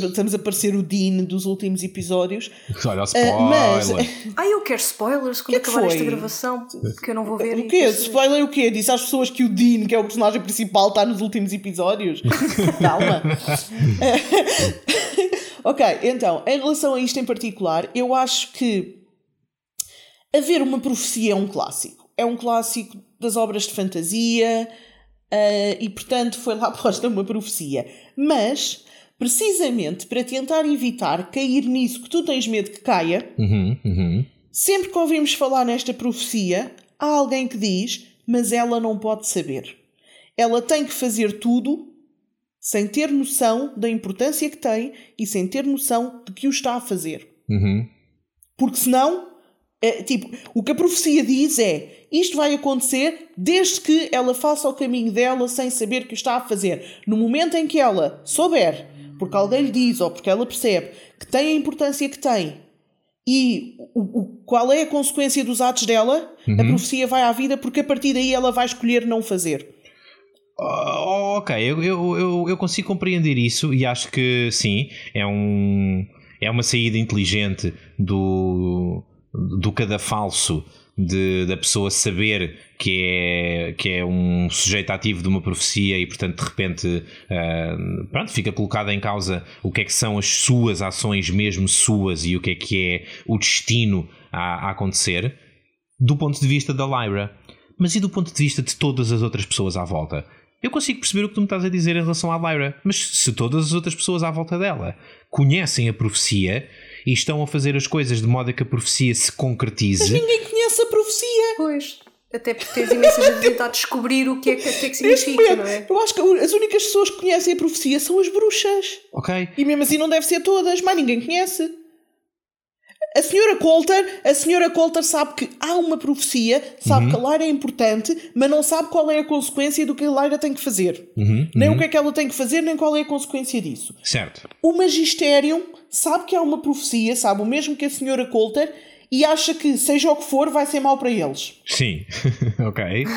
estamos a parecer o Dean dos últimos episódios. Olha, spoiler. Uh, mas... Ai, eu quero spoilers quando que acabar foi? esta gravação, que eu não vou ver. O quê? Spoiler o quê? Disse às pessoas que o Dean, que é o personagem principal, está nos últimos episódios? Calma. ok, então, em relação a isto em particular, eu acho que haver uma profecia é um clássico. É um clássico das obras de fantasia Uh, e portanto foi lá posta uma profecia. Mas, precisamente para tentar evitar cair nisso que tu tens medo que caia, uhum, uhum. sempre que ouvimos falar nesta profecia, há alguém que diz: Mas ela não pode saber. Ela tem que fazer tudo sem ter noção da importância que tem e sem ter noção de que o está a fazer. Uhum. Porque senão, é, tipo, o que a profecia diz é isto vai acontecer desde que ela faça o caminho dela sem saber que o está a fazer. No momento em que ela souber, porque alguém lhe diz ou porque ela percebe que tem a importância que tem e o, o qual é a consequência dos atos dela, uhum. a profecia vai à vida porque a partir daí ela vai escolher não fazer. Oh, ok, eu, eu, eu, eu consigo compreender isso e acho que sim, é um é uma saída inteligente do, do cadafalso de, da pessoa saber que é, que é um sujeito ativo de uma profecia e, portanto, de repente, uh, pronto, fica colocada em causa o que é que são as suas ações, mesmo suas, e o que é que é o destino a, a acontecer, do ponto de vista da Lyra. Mas e do ponto de vista de todas as outras pessoas à volta? Eu consigo perceber o que tu me estás a dizer em relação à Lyra, mas se todas as outras pessoas à volta dela conhecem a profecia e estão a fazer as coisas de modo a que a profecia se concretize. Mas ninguém conhece a profecia. Pois. Até porque tens imensas a tentar descobrir o que é que, que, é que significa, não é? Eu acho que as únicas pessoas que conhecem a profecia são as bruxas. Ok. E mesmo assim não deve ser todas, mas ninguém conhece. A senhora Coulter, a senhora Coulter sabe que há uma profecia, sabe uhum. que a Lyra é importante, mas não sabe qual é a consequência do que a Lyra tem que fazer. Uhum. Nem uhum. o que é que ela tem que fazer, nem qual é a consequência disso. Certo. O Magisterium sabe que há uma profecia, sabe o mesmo que a senhora Coulter, e acha que, seja o que for, vai ser mau para eles. Sim, ok.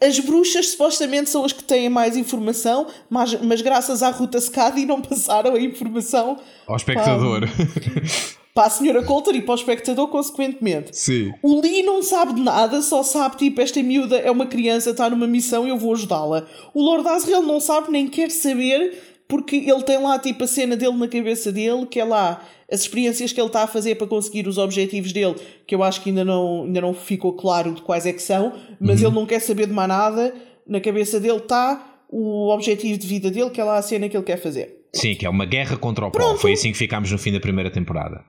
As bruxas supostamente são as que têm mais informação, mas, mas graças à Ruta Scadi não passaram a informação ao espectador. Para, para a senhora Coulter e para o espectador, consequentemente. Sim. O Lee não sabe de nada, só sabe, tipo, esta miúda é uma criança, está numa missão e eu vou ajudá-la. O Lord Asriel não sabe nem quer saber porque ele tem lá tipo a cena dele na cabeça dele, que é lá as experiências que ele está a fazer para conseguir os objetivos dele, que eu acho que ainda não, ainda não ficou claro de quais é que são, mas uhum. ele não quer saber de mais nada, na cabeça dele está o objetivo de vida dele, que é lá a cena que ele quer fazer. Sim, que é uma guerra contra o pronto. Foi assim que ficámos no fim da primeira temporada.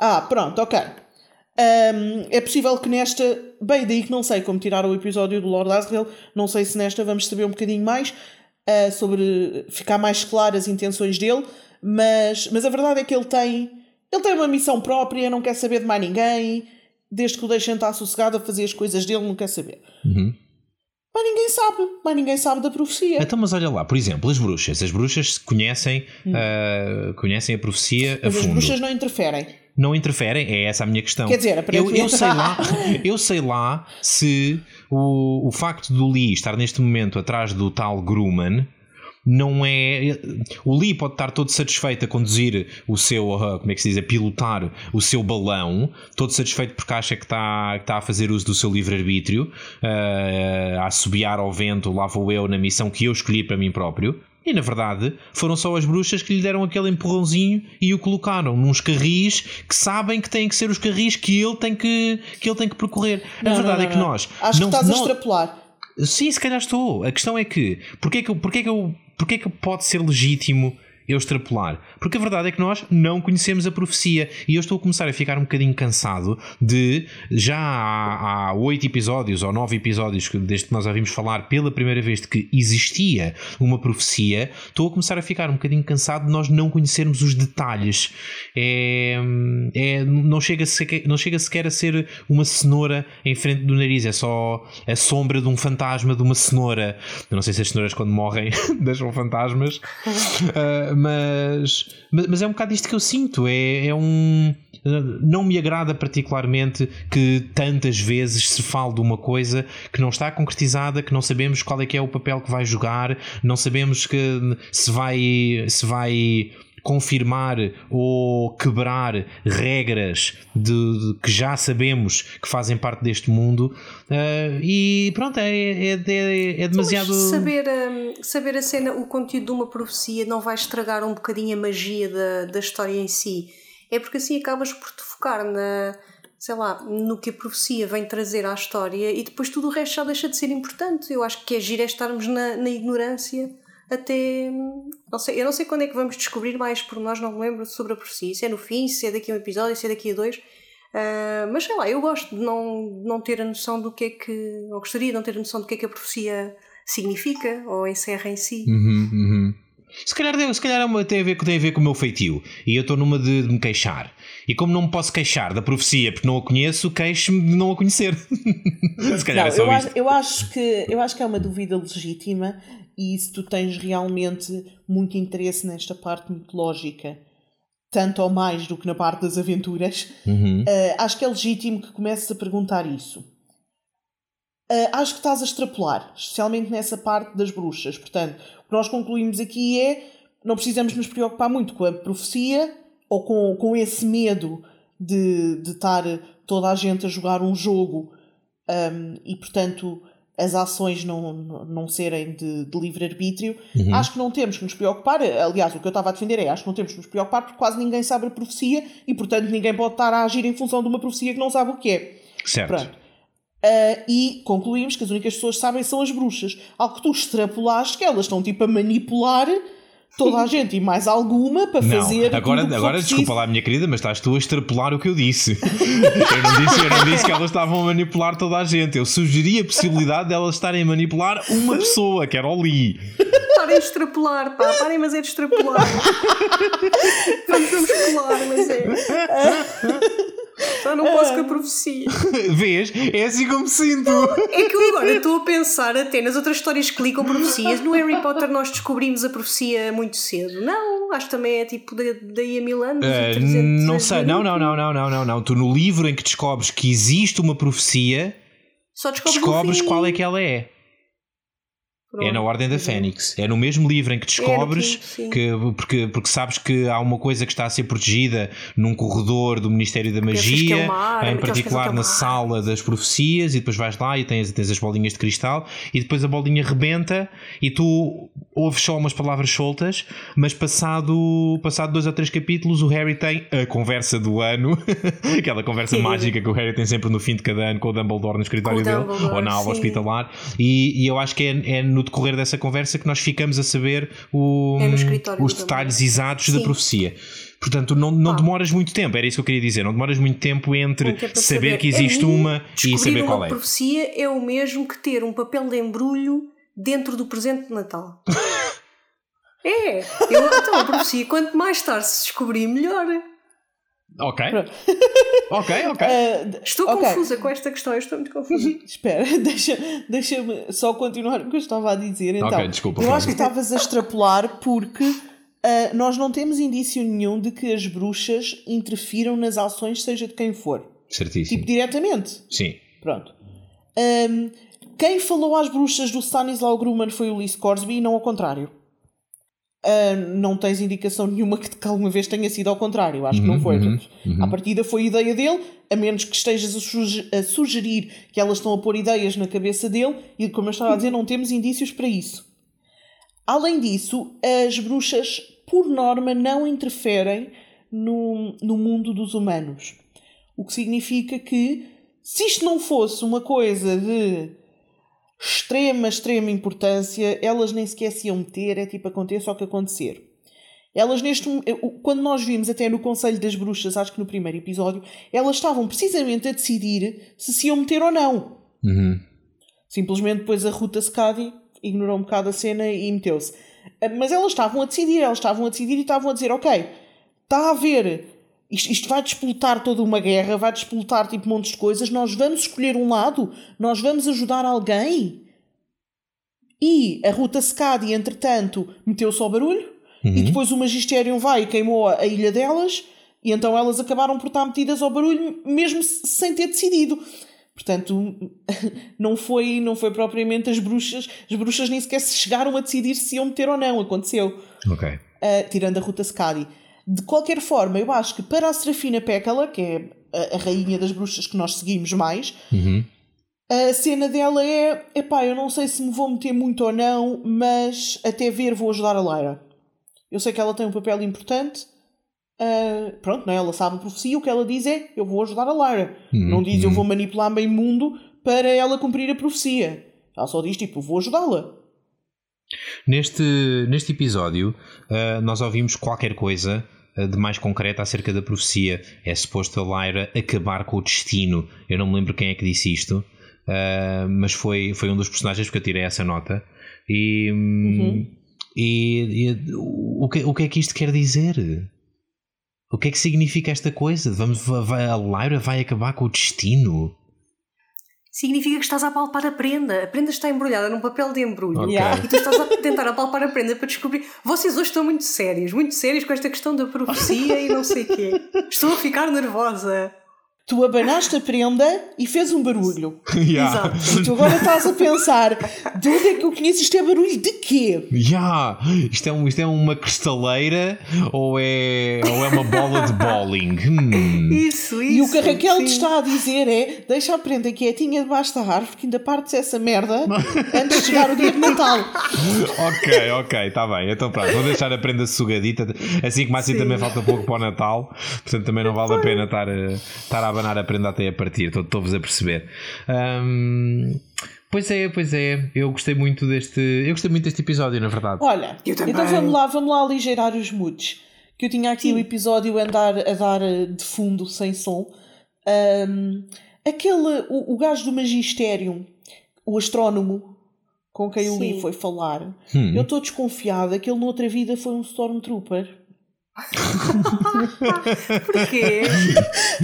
Ah, pronto, ok. Um, é possível que nesta. Bem, daí que não sei como tirar o episódio do Lord Asriel, não sei se nesta vamos saber um bocadinho mais uh, sobre ficar mais claras as intenções dele, mas, mas a verdade é que ele tem, ele tem uma missão própria, não quer saber de mais ninguém, desde que o deixem estar sossegado a fazer as coisas dele, não quer saber. Uhum. Mas ninguém sabe, mas ninguém sabe da profecia. Então, mas olha lá, por exemplo, as bruxas. As bruxas conhecem, hum. uh, conhecem a profecia mas a fundo. As bruxas não interferem. Não interferem, é essa a minha questão. Quer dizer, eu, eu sei lá, eu sei lá se o, o facto do Lee estar neste momento atrás do tal Grumman não é. O Lee pode estar todo satisfeito a conduzir o seu, uh, como é que se diz, a pilotar o seu balão, todo satisfeito porque acha que está, que está a fazer uso do seu livre-arbítrio, uh, a assobiar ao vento, lá vou eu na missão que eu escolhi para mim próprio. E na verdade foram só as bruxas que lhe deram aquele empurrãozinho e o colocaram nos carris que sabem que têm que ser os carris que ele tem que, que, ele tem que percorrer. Não, a verdade não, não, é que nós. Acho não, que estás a extrapolar. Sim, se calhar estou. A questão é que porquê é que, porquê é que, eu, é que pode ser legítimo eu extrapolar. Porque a verdade é que nós não conhecemos a profecia e eu estou a começar a ficar um bocadinho cansado de já há oito episódios ou nove episódios desde que nós ouvimos falar pela primeira vez de que existia uma profecia, estou a começar a ficar um bocadinho cansado de nós não conhecermos os detalhes. É, é, não, chega sequer, não chega sequer a ser uma cenoura em frente do nariz, é só a sombra de um fantasma de uma cenoura. Eu não sei se as cenouras quando morrem deixam fantasmas. Uh, mas, mas é um bocado isto que eu sinto. É, é um. Não me agrada particularmente que tantas vezes se fale de uma coisa que não está concretizada, que não sabemos qual é que é o papel que vai jogar, não sabemos que se vai. Se vai confirmar ou quebrar regras de, de, que já sabemos que fazem parte deste mundo uh, e pronto é, é, é, é demasiado saber, um, saber a cena o conteúdo de uma profecia não vai estragar um bocadinho a magia da, da história em si é porque assim acabas por te focar na sei lá, no que a profecia vem trazer à história e depois tudo o resto já deixa de ser importante. Eu acho que é giro é estarmos na, na ignorância até. Não sei, eu não sei quando é que vamos descobrir mais por nós, não me lembro sobre a profecia. Se é no fim, se é daqui a um episódio, se é daqui a dois. Uh, mas sei lá, eu gosto de não, não ter a noção do que é que. Ou gostaria de não ter a noção do que é que a profecia significa ou encerra em si. Uhum, uhum. Se calhar, se calhar é uma, tem, a ver, tem a ver com o meu feitio. E eu estou numa de, de, me queixar. E como não me posso queixar da profecia porque não a conheço, queixo-me de não a conhecer. se calhar não, é só eu, acho, eu, acho que, eu acho que é uma dúvida legítima e se tu tens realmente muito interesse nesta parte mitológica, tanto ou mais do que na parte das aventuras, uhum. uh, acho que é legítimo que comeces a perguntar isso. Uh, acho que estás a extrapolar, especialmente nessa parte das bruxas. Portanto, o que nós concluímos aqui é não precisamos nos preocupar muito com a profecia ou com, com esse medo de, de estar toda a gente a jogar um jogo um, e, portanto, as ações não, não serem de, de livre-arbítrio, uhum. acho que não temos que nos preocupar. Aliás, o que eu estava a defender é acho que não temos que nos preocupar porque quase ninguém sabe a profecia e, portanto, ninguém pode estar a agir em função de uma profecia que não sabe o que é. Certo. Pronto. Uh, e concluímos que as únicas pessoas que sabem são as bruxas. Algo que tu extrapolaste que elas estão tipo a manipular toda a gente e mais alguma para não, fazer. Agora, agora desculpa lá, minha querida, mas estás tu a extrapolar o que eu disse. eu, não disse eu não disse que elas estavam a manipular toda a gente. Eu sugeri a possibilidade de elas estarem a manipular uma pessoa, que era o Lee. Parem de extrapolar, pá, parem, mas é de extrapolar. vamos, vamos colar, mas é. Já não posso com a profecia. Vês? É assim como me sinto. É que eu agora estou a pensar até nas outras histórias que li com profecias. No Harry Potter nós descobrimos a profecia muito cedo. Não, acho que também é tipo daí a mil anos. Uh, 300, não sei, não, não, não, não, não, não, não. Tu no livro em que descobres que existe uma profecia, Só descobres, descobres qual é que ela é. Pronto. É na Ordem da Fênix. É no mesmo livro em que descobres é que, porque, porque sabes que há uma coisa que está a ser protegida num corredor do Ministério da Magia, é mar, em particular é na sala das profecias, e depois vais lá e tens, tens as bolinhas de cristal, e depois a bolinha rebenta e tu ouves só umas palavras soltas, mas passado, passado dois ou três capítulos o Harry tem a conversa do ano, aquela conversa sim. mágica que o Harry tem sempre no fim de cada ano com o Dumbledore no escritório dele, ou na aula sim. hospitalar, e, e eu acho que é, é no no decorrer dessa conversa que nós ficamos a saber o, é os detalhes também. exatos Sim. da profecia. Portanto, não, não ah. demoras muito tempo, era isso que eu queria dizer. Não demoras muito tempo entre saber, saber, que existe uma e saber qual é. A profecia é o mesmo que ter um papel de embrulho dentro do presente de Natal. é, eu, então a profecia, quanto mais tarde se descobrir, melhor. Ok. ok, ok. Uh, estou okay. confusa com esta questão, eu estou muito confusa. Espera, deixa-me deixa só continuar o que eu estava a dizer. Então, ok, desculpa. Eu acho que estavas a extrapolar porque uh, nós não temos indício nenhum de que as bruxas interfiram nas ações, seja de quem for. Certíssimo. Tipo, diretamente. Sim. Pronto. Um, quem falou às bruxas do Stanislaw Grumman foi o Lee Corsby e não ao contrário. Uh, não tens indicação nenhuma que, que alguma vez tenha sido ao contrário. Acho uhum, que não uhum, foi. Uhum, uhum. À partida foi ideia dele, a menos que estejas a, sugerir, a sugerir que elas estão a pôr ideias na cabeça dele, e como eu estava a dizer, não temos indícios para isso. Além disso, as bruxas, por norma, não interferem no, no mundo dos humanos. O que significa que, se isto não fosse uma coisa de extrema, extrema importância, elas nem sequer se iam meter, é tipo aconteça o que acontecer. Elas neste quando nós vimos até no Conselho das Bruxas, acho que no primeiro episódio, elas estavam precisamente a decidir se se iam meter ou não. Uhum. Simplesmente depois a Ruta Scadi ignorou um bocado a cena e meteu-se. Ah, mas elas estavam a decidir, elas estavam a decidir e estavam a dizer, ok, está a haver, isto, isto vai despoltar toda uma guerra, vai despoltar tipo montes de coisas, nós vamos escolher um lado, nós vamos ajudar alguém. E a Ruta Scadi, entretanto, meteu-se ao barulho, Uhum. E depois o Magisterium vai e queimou a ilha delas, e então elas acabaram por estar metidas ao barulho, mesmo sem ter decidido. Portanto, não foi, não foi propriamente as bruxas, as bruxas nem sequer se chegaram a decidir se iam meter ou não, aconteceu. Ok. Uh, tirando a Ruta Skadi. De qualquer forma, eu acho que para a Serafina Pécala, que é a, a rainha das bruxas que nós seguimos mais, uhum. a cena dela é: epá, eu não sei se me vou meter muito ou não, mas até ver vou ajudar a Lyra. Eu sei que ela tem um papel importante. Uh, pronto, não é? ela sabe a profecia. O que ela diz é: Eu vou ajudar a Lara. Hum, não diz. Eu vou manipular meio mundo para ela cumprir a profecia. Ela só diz: Tipo, vou ajudá-la. Neste, neste episódio, uh, nós ouvimos qualquer coisa uh, de mais concreto acerca da profecia. É suposto a Lyra acabar com o destino. Eu não me lembro quem é que disse isto, uh, mas foi, foi um dos personagens que eu tirei essa nota. E. Hum, uhum. E, e o, que, o que é que isto quer dizer? O que é que significa esta coisa? Vamos, vai, a Lyra vai acabar com o destino? Significa que estás a palpar a prenda. A prenda está embrulhada num papel de embrulho. Okay. E tu estás a tentar apalpar a prenda para descobrir. Vocês hoje estão muito sérios, muito sérios com esta questão da profecia e não sei o quê. Estou a ficar nervosa. Tu abanaste a prenda e fez um barulho. Yeah. Exato. E tu agora estás a pensar: de onde é que eu conheço? Isto é barulho de quê? Yeah. Isto, é um, isto é uma cristaleira ou é, ou é uma bola de bowling? Hum. Isso, isso. E o que a Raquel sim. te está a dizer é: deixa a prenda quietinha debaixo da árvore, que ainda partes essa merda antes de chegar o dia de Natal. ok, ok, está bem. Então pronto, vou deixar a prenda sugadita. Assim como assim sim. também falta pouco para o Natal, portanto também não vale a pena estar, estar a abanar a prenda até a partir, estou-vos a perceber. Um, pois é, pois é, eu gostei muito deste. Eu gostei muito deste episódio, na verdade. Olha, então vamos lá, vamos lá aligeirar os moods. Que eu tinha aqui Sim. o episódio a dar, a dar de fundo sem som. Um, aquele, o, o gajo do magistério, o astrónomo com quem Sim. o Lee foi falar, hum. eu estou desconfiada que ele noutra vida foi um Stormtrooper. porquê?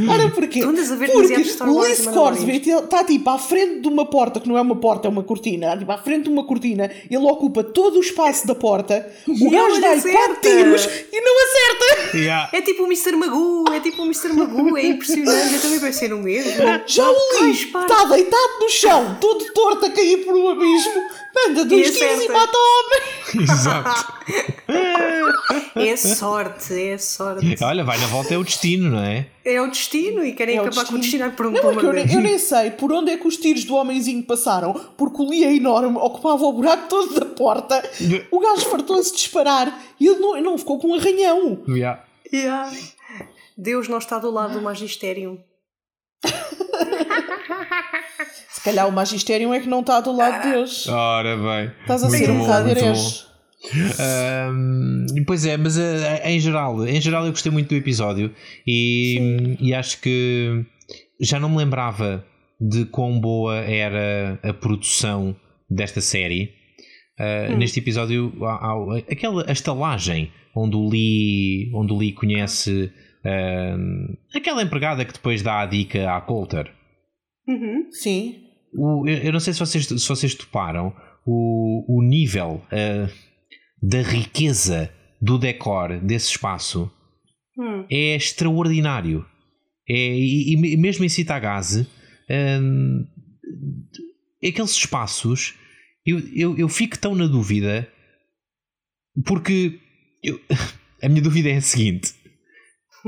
Ora, porquê? Tu andas a ver Porque o Lee Scorsby está tipo à frente de uma porta, que não é uma porta, é uma cortina, tipo, à frente de uma cortina, ele ocupa todo o espaço da porta, o gajo dá quatro tiros e não acerta! Yeah. É tipo o Mr. Magoo, é tipo o Mr. Magoo, é impressionante, eu também pensei no mesmo. Já o Lee está deitado no chão, todo torto a cair por um abismo, manda dois tiros e mata o homem! Exato! é sorte, é sorte. Olha, vai na volta é o destino, não é? É o destino e querem é acabar com o destino por um não, por eu, nem, eu nem sei por onde é que os tiros do homenzinho passaram, porque o Lee é enorme, ocupava o buraco todo da porta. O gajo fartou-se de disparar e ele não, não ficou com um arranhão. Yeah. Yeah. Deus não está do lado do magistério. Se calhar o magistério é que não está do lado de Deus. Ora bem. Estás a ser um bocado. Um, pois é, mas uh, em geral, em geral eu gostei muito do episódio e, e acho que já não me lembrava de quão boa era a produção desta série. Uh, hum. Neste episódio, há, há, aquela a estalagem onde o Lee, onde o Lee conhece uh, aquela empregada que depois dá a dica à Coulter. Uhum. Sim. O, eu, eu, não sei se vocês, se vocês toparam o, o nível. Uh, da riqueza do decor desse espaço hum. é extraordinário. É, e, e mesmo em Citagase, hum, aqueles espaços, eu, eu, eu fico tão na dúvida, porque eu, a minha dúvida é a seguinte.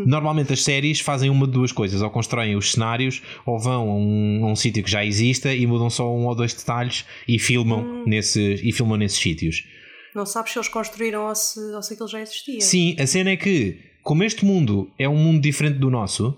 Normalmente as séries fazem uma de duas coisas, ou constroem os cenários, ou vão a um, um sítio que já exista e mudam só um ou dois detalhes e filmam, hum. nesse, e filmam nesses sítios. Não sabes se eles construíram ou se, ou se aquilo já existia. Sim, a cena é que, como este mundo é um mundo diferente do nosso,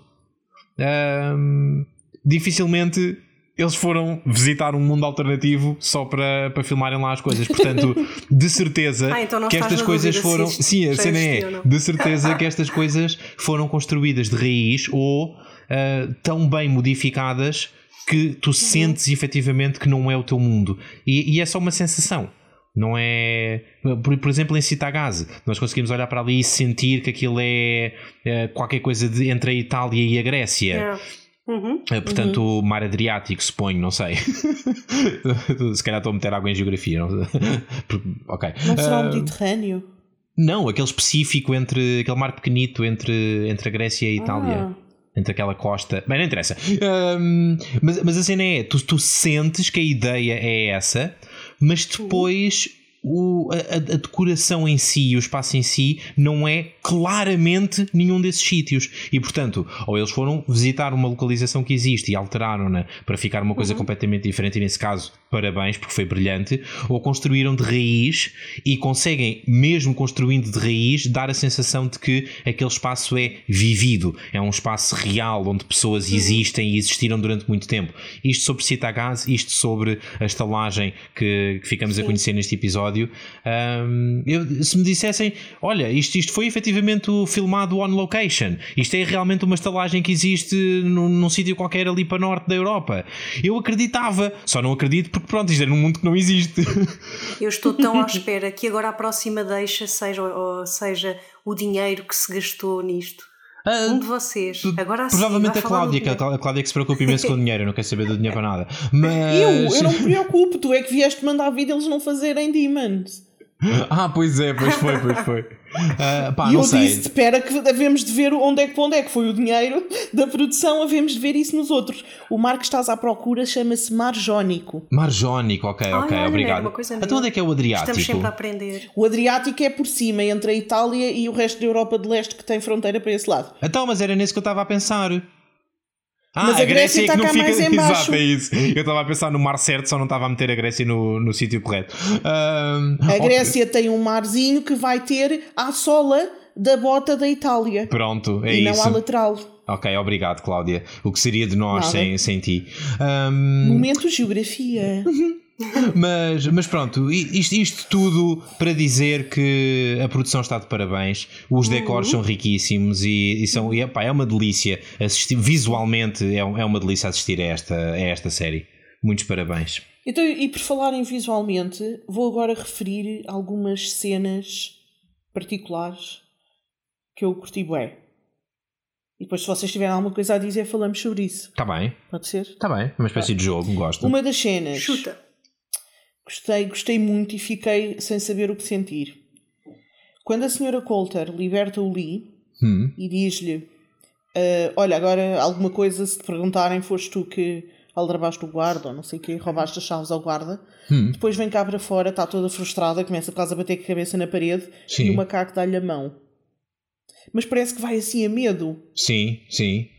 hum, dificilmente eles foram visitar um mundo alternativo só para, para filmarem lá as coisas. Portanto, de certeza ah, então que estas coisas foram. Sim, a cena é. De certeza que estas coisas foram construídas de raiz ou uh, tão bem modificadas que tu uhum. sentes efetivamente que não é o teu mundo. E, e é só uma sensação. Não é. Por, por exemplo, em Citagase, nós conseguimos olhar para ali e sentir que aquilo é, é qualquer coisa de, entre a Itália e a Grécia. É. Uhum. Eh, portanto, uhum. o mar Adriático, suponho, não sei. Se calhar estou a meter água em geografia. Não, ok. não será o uh, Mediterrâneo? Não, aquele específico entre aquele mar pequenito entre, entre a Grécia e a Itália. Ah. Entre aquela costa. Bem, não interessa. Um, mas, mas a cena é: tu, tu sentes que a ideia é essa, mas depois o, a, a, decoração em si, o espaço em si, não é claramente nenhum desses sítios. E portanto, ou eles foram visitar uma localização que existe e alteraram-na para ficar uma coisa uhum. completamente diferente, e nesse caso, parabéns, porque foi brilhante, ou construíram de raiz e conseguem, mesmo construindo de raiz, dar a sensação de que aquele espaço é vivido, é um espaço real onde pessoas uhum. existem e existiram durante muito tempo. Isto sobre Citagás, isto sobre a estalagem que, que ficamos Sim. a conhecer neste episódio episódio, um, eu, se me dissessem, olha, isto, isto foi efetivamente filmado on location, isto é realmente uma estalagem que existe num, num sítio qualquer ali para norte da Europa, eu acreditava, só não acredito porque pronto, isto é num mundo que não existe. Eu estou tão à espera que agora a próxima deixa seja, ou seja o dinheiro que se gastou nisto. Uh, um de vocês. Agora sim, Provavelmente a Cláudia, que a Cláudia que se preocupa imenso com o dinheiro, não quer saber do dinheiro para nada. Mas... Eu, eu não me preocupo, tu é que vieste mandar a vida eles não fazerem Demons. Ah, pois é, pois foi, pois foi. Uh, pá, e eu sei. disse: espera, que devemos de ver onde é, que, onde é que foi o dinheiro da produção, havemos de ver isso nos outros. O mar que estás à procura chama-se Mar Jónico. Mar Jónico, ok, ok, Ai, obrigado. Então onde é que é o Adriático? Estamos sempre a aprender. O Adriático é por cima, entre a Itália e o resto da Europa de leste que tem fronteira para esse lado. Então, mas era nisso que eu estava a pensar. Ah, Mas a, a Grécia, Grécia é que não fica. Mais Exato, é isso. Eu estava a pensar no mar certo, só não estava a meter a Grécia no, no sítio correto. Um, a Grécia tem um marzinho que vai ter à sola da bota da Itália. Pronto, é e isso. E não à lateral. Ok, obrigado, Cláudia. O que seria de nós sem, sem ti? Um... Momento Geografia. mas, mas pronto, isto, isto, tudo para dizer que a produção está de parabéns, os decors uhum. são riquíssimos e, e são, e, epá, é uma delícia assistir, visualmente é, é uma delícia assistir a esta, a esta série. Muitos parabéns. Então, e por falarem visualmente, vou agora referir algumas cenas particulares que eu curti bem. E depois, se vocês tiverem alguma coisa a dizer, falamos sobre isso. Está bem. Pode ser? Está bem. Uma espécie tá. de jogo, gosto. Uma das cenas. Chuta. Gostei, gostei muito e fiquei sem saber o que sentir. Quando a senhora Coulter liberta o Lee hum. e diz-lhe: uh, Olha, agora alguma coisa, se te perguntarem, foste tu que aldrabaste o guarda ou não sei o quê, roubaste as chaves ao guarda. Hum. Depois vem cá para fora, está toda frustrada, começa quase a bater com a cabeça na parede sim. e o macaco dá-lhe a mão. Mas parece que vai assim a medo. Sim, sim.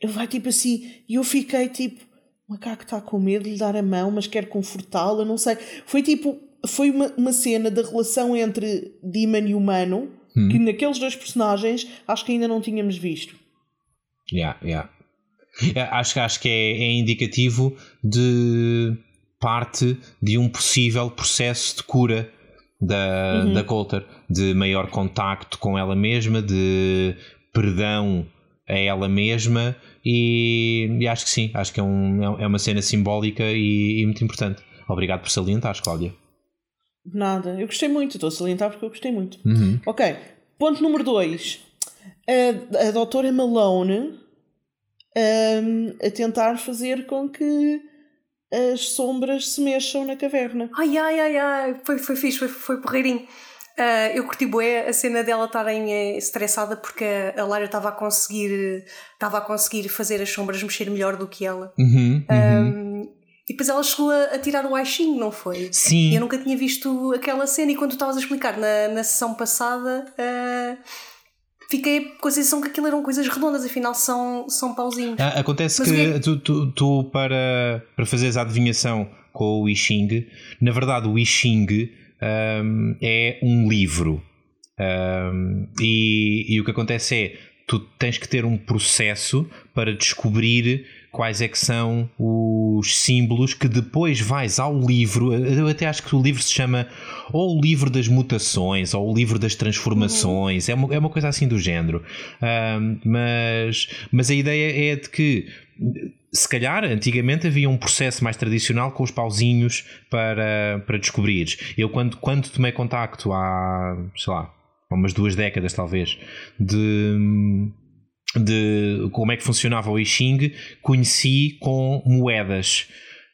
Ele vai tipo assim, e eu fiquei tipo o macaco está com medo de lhe dar a mão, mas quer confortá-la, não sei. Foi tipo, foi uma, uma cena da relação entre Demon e humano hum. que naqueles dois personagens acho que ainda não tínhamos visto. Yeah, yeah. É, acho, acho que é, é indicativo de parte de um possível processo de cura da, uhum. da Coulter, de maior contacto com ela mesma, de perdão a ela mesma e, e, acho que sim, acho que é, um, é uma cena simbólica e, e muito importante. Obrigado por salientares, Cláudia. Nada, eu gostei muito, estou a salientar porque eu gostei muito. Uhum. Ok, ponto número 2. A, a doutora Malone um, a tentar fazer com que as sombras se mexam na caverna. Ai, ai, ai, ai, foi, foi fixe, foi, foi porreirinho. Uh, eu curti bué a cena dela estarem eh, estressada porque a Lara estava a conseguir estava a conseguir fazer as sombras mexer melhor do que ela. Uhum, uhum. Um, e depois ela chegou a, a tirar o Aishin, não foi? Sim. Eu nunca tinha visto aquela cena e quando tu estavas a explicar na, na sessão passada uh, fiquei com a sensação que aquilo eram coisas redondas, afinal são, são pauzinhos. Ah, acontece Mas que, é... Tu, tu, tu, para, para fazeres a adivinhação com o I Ching, na verdade o I Ching um, é um livro. Um, e, e o que acontece é tu tens que ter um processo para descobrir quais é que são os símbolos que depois vais ao livro. Eu até acho que o livro se chama ou o livro das mutações ou o livro das transformações. Uhum. É, uma, é uma coisa assim do género. Um, mas, mas a ideia é de que se calhar antigamente havia um processo mais tradicional com os pauzinhos para, para descobrir. Eu quando, quando tomei contacto há, sei lá, umas duas décadas talvez, de de como é que funcionava o I Ching, conheci com moedas.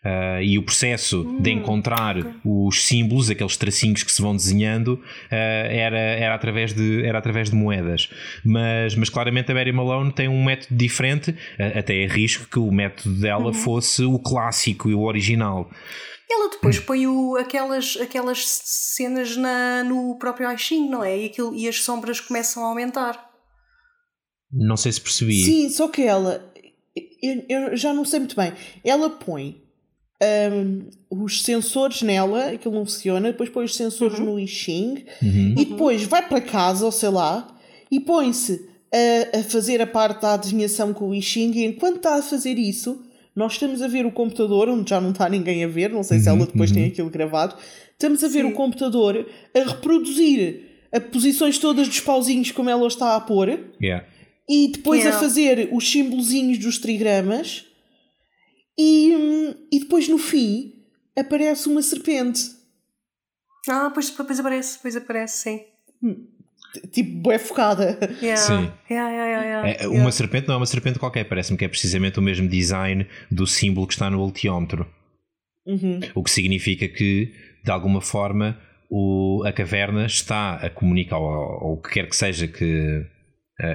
Uh, e o processo hum, de encontrar okay. os símbolos, aqueles tracinhos que se vão desenhando, uh, era, era, através de, era através de moedas. Mas, mas claramente a Mary Malone tem um método diferente, uh, até é risco que o método dela uhum. fosse o clássico e o original. Ela depois hum. põe o, aquelas, aquelas cenas na, no próprio I Ching, não é? E, aquilo, e as sombras começam a aumentar. Não sei se percebi. Sim, só que ela, eu, eu já não sei muito bem, ela põe um, os sensores nela, aquilo não funciona, depois põe os sensores uhum. no I Ching uhum. e depois vai para casa, ou sei lá, e põe-se a, a, fazer a parte da desenhação com o I Ching e enquanto está a fazer isso, nós estamos a ver o computador, onde já não está ninguém a ver, não sei uhum. se ela depois tem uhum. aquilo gravado, estamos a ver Sim. o computador a reproduzir as posições todas dos pauzinhos como ela está a pôr. Yeah e depois a fazer os símbolozinhos dos trigramas e, e depois no fim aparece uma serpente. Ah, pois, pois aparece, pois aparece, sim. Hum, tipo, é focada. Yeah. Sim. Yeah, yeah, é, uma serpente não é uma serpente qualquer, parece-me que é precisamente o mesmo design do símbolo que está no voltiómetro. Uhum. O que significa que, de alguma forma, o, a caverna está a comunicar, ou, o que quer que seja que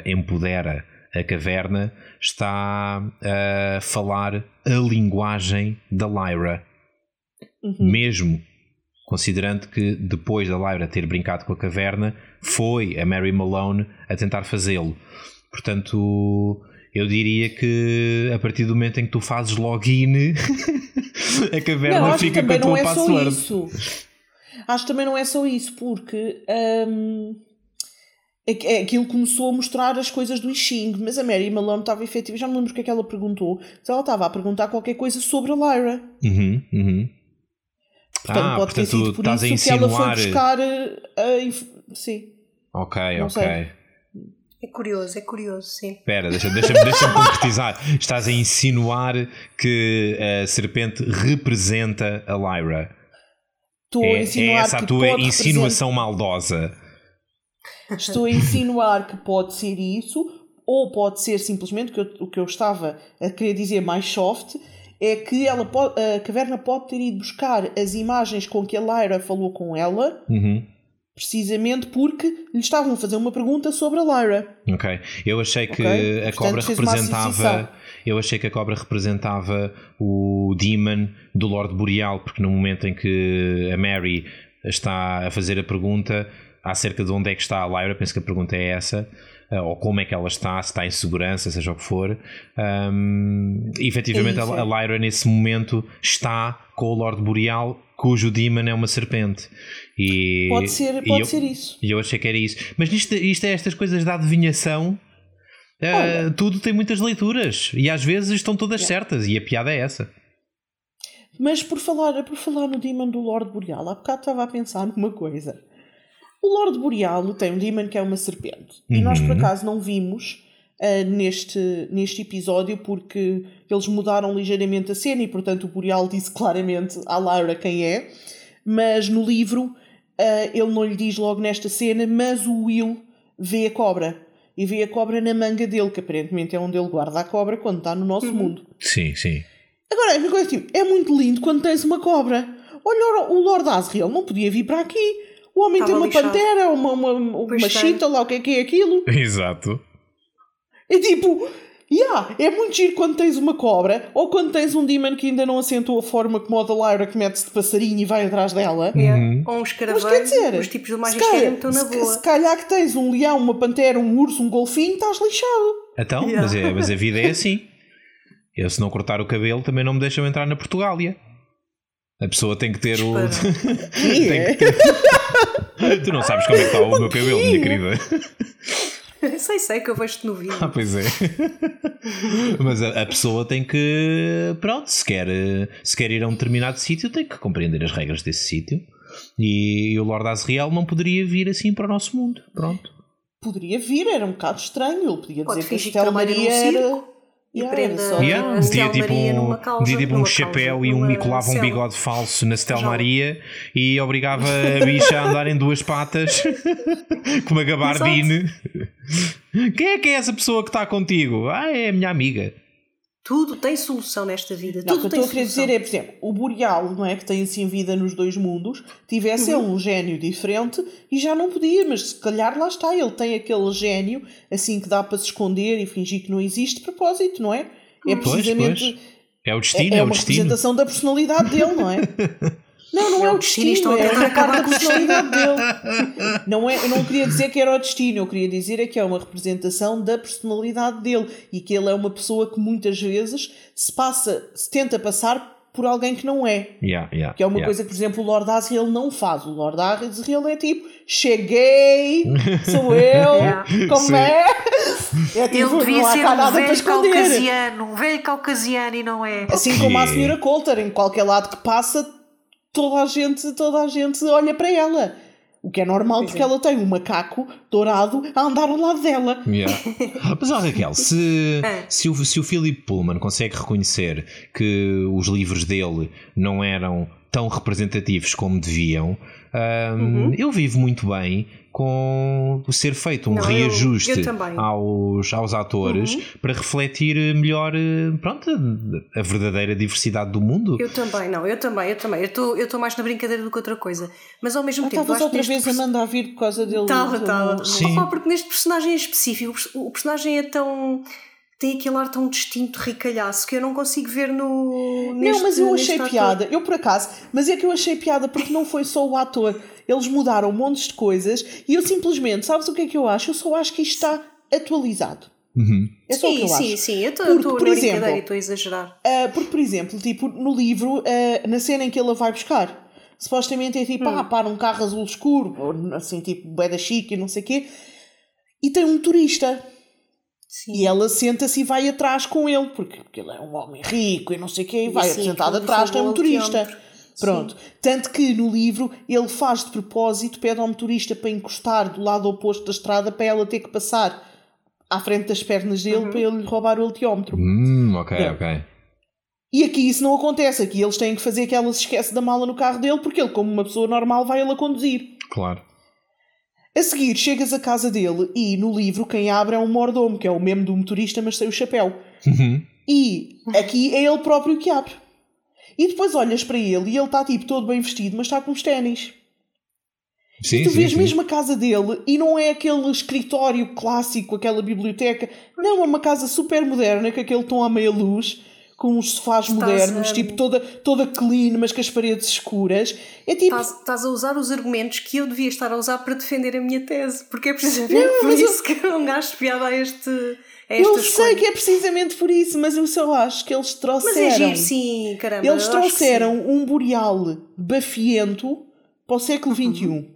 empodera a caverna, está a falar a linguagem da Lyra. Uhum. Mesmo considerando que depois da Lyra ter brincado com a caverna, foi a Mary Malone a tentar fazê-lo. Portanto, eu diria que a partir do momento em que tu fazes login, a caverna não, fica com a tua não é password. Só isso. Acho que também não é só isso, porque. Hum aquilo começou a mostrar as coisas do I Ching, mas a Mary Malone estava efetiva, já não lembro o que é que ela perguntou, mas ela estava a perguntar qualquer coisa sobre a Lyra. Uhum, uhum. Portanto, ah, pode portanto, ter sido por estás isso a insinuar... que ela foi buscar a, a, Sim. Ok, não ok. Sei. É curioso, é curioso, sim. Espera, deixa-me deixa deixa concretizar. Estás a insinuar que a serpente representa a Lyra. Estou é, a insinuar é essa a tua insinuação maldosa. Estou a insinuar que pode ser isso, ou pode ser simplesmente que eu, o que eu estava a querer dizer mais soft é que ela pode, a caverna pode ter ido buscar as imagens com que a Lyra falou com ela. Uhum. Precisamente porque lhe estavam a fazer uma pergunta sobre a Lyra. Ok. Eu achei que okay? a cobra representava. Eu achei que a cobra representava o Demon do Lord Boreal, porque no momento em que a Mary está a fazer a pergunta, acerca de onde é que está a Lyra, penso que a pergunta é essa, uh, ou como é que ela está, se está em segurança, seja o que for. Um, efetivamente, é a, Lyra nesse momento está com o Lord Boreal, cujo Demon é uma serpente. E, pode ser, pode eu, ser isso. E eu achei que era isso. Mas isto, isto é estas coisas da adivinhação. Uh, tudo tem muitas leituras e às vezes estão todas certas e a piada é essa. Mas por falar, por falar no Demon do Lord Boreal, há bocado estava a pensar numa coisa. O Lord Boreal tem um Demon que é uma serpente. Uhum. E nós, por uhum. acaso, não vimos uh, neste, neste episódio porque eles mudaram ligeiramente a cena e, portanto, o Boreal disse claramente à Lyra quem é. Mas no livro, uh, ele não lhe diz logo nesta cena, mas o Will vê a cobra. E vê a cobra na manga dele, que aparentemente é onde ele guarda a cobra quando está no nosso uhum. mundo. Sim, sim. Agora, é, tipo, é muito lindo quando tens uma cobra. Olha, o Lord Asriel não podia vir para aqui. O homem tem uma lixado. pantera, uma, uma, uma chita lá, o que é que é aquilo? Exato. É tipo, yeah, é muito giro quando tens uma cobra ou quando tens um demon que ainda não assentou a forma como o da Lyra que mete-se de passarinho e vai atrás dela. Yeah. Uhum. Ou um escaravelho, dizer, os tipos do magistério estão na boa. Se calhar que tens um leão, uma pantera, um urso, um golfinho, estás lixado. Então, yeah. mas, é, mas a vida é assim. Eu se não cortar o cabelo também não me deixam entrar na Portugália. A pessoa tem que ter o. tem que ter... tu não sabes como é que está o meu cabelo, minha querida. sei, sei que eu vejo-te no vídeo. Ah, pois é. Mas a, a, pessoa tem que. Pronto, se quer, se quer ir a um determinado sítio, tem que compreender as regras desse sítio. E, e o Lord Asriel não poderia vir assim para o nosso mundo. Pronto. Poderia vir, era um bocado estranho. Ele podia Pode dizer que a Estela Maria era e yeah, prenda yeah. metia tipo um, causa, metia tipo um chapéu e um, e colava um bigode falso na Stel Maria e obrigava a bicha a andar em duas patas com uma gabardine. Quem é que é essa pessoa que está contigo? Ah, é a minha amiga. Tudo tem solução nesta vida. Não, Tudo o que eu estou a querer dizer é, por exemplo, o Boreal, não é? Que tem assim vida nos dois mundos, tivesse uhum. ele um gênio diferente e já não podia, mas se calhar lá está, ele tem aquele gênio assim que dá para se esconder e fingir que não existe propósito, não é? É precisamente. Pois, pois. É o destino, é, é uma destino. representação da personalidade dele, não é? Não, não é, é o destino, é uma parte da personalidade dele. Não é, eu não queria dizer que era o destino, eu queria dizer é que é uma representação da personalidade dele e que ele é uma pessoa que muitas vezes se passa, se tenta passar por alguém que não é. Yeah, yeah, que é uma yeah. coisa que, por exemplo, o Lord Asriel não faz. O Lord Asriel é tipo, cheguei, sou eu, como Sim. é? é tipo, Ele devia ser um velho caucasiano, um velho caucasiano e não é. Assim como a senhora Coulter, em qualquer lado que passa, toda a gente, toda a gente olha para ela. O que é normal porque é. ela tem um macaco dourado a andar ao lado dela. Yeah. Mas olha, Raquel, se, é. se, o, se o Philip Pullman consegue reconhecer que os livros dele não eram tão representativos como deviam, um, uhum. eu vivo muito bem com ser feito um não, reajuste eu, eu aos, aos atores uhum. para refletir melhor pronto, a verdadeira diversidade do mundo. Eu também, não, eu também, eu também. Eu estou mais na brincadeira do que outra coisa. Mas ao mesmo ah, tempo. Estavas outra vez a mandar vir por causa dele. Estava, estava. Sim. porque neste personagem específico, o personagem é tão tem aquele ar tão distinto, ricalhaço, que eu não consigo ver no. Neste, não, mas eu achei piada, eu por acaso, mas é que eu achei piada porque não foi só o ator eles mudaram montes de coisas e eu simplesmente, sabes o que é que eu acho? Eu só acho que isto está atualizado. Uhum. É só sim, o que eu sim, acho. sim, eu estou por exemplo, e estou a exagerar. Uh, porque, por exemplo, tipo, no livro, uh, na cena em que ele vai buscar, supostamente é tipo, hum. ah, para um carro azul escuro, ou assim, tipo, da chique e não sei o quê, e tem um turista. Sim. E ela senta-se e vai atrás com ele, porque, porque ele é um homem rico e não sei o quê, e vai sentado atrás, tem um turista. Pronto. Sim. Tanto que no livro ele faz de propósito, pede ao motorista para encostar do lado oposto da estrada para ela ter que passar à frente das pernas dele uhum. para ele lhe roubar o altiómetro. Hum, ok, ok. E aqui isso não acontece. Aqui eles têm que fazer que ela se esquece da mala no carro dele porque ele, como uma pessoa normal, vai ele a conduzir. Claro. A seguir, chegas à casa dele e no livro quem abre é um mordomo, que é o mesmo do motorista, mas sem o chapéu. Uhum. E aqui é ele próprio que abre. E depois olhas para ele e ele está tipo todo bem vestido, mas está com os ténis. Sim, e tu sim, vês sim. mesmo a casa dele e não é aquele escritório clássico, aquela biblioteca. Não, é uma casa super moderna, com aquele tom à meia luz, com os sofás estás modernos, a... tipo toda, toda clean, mas com as paredes escuras. É tipo. Estás, estás, a usar os argumentos que eu devia estar a usar para defender a minha tese, porque é precisamente não, por isso eu... que eu não gasto piada a este eu sei que é precisamente por isso, mas eu só acho que eles trouxeram. Mas é giro, sim, caramba. Eles trouxeram um boreal bafiento para o século XXI. Uhum.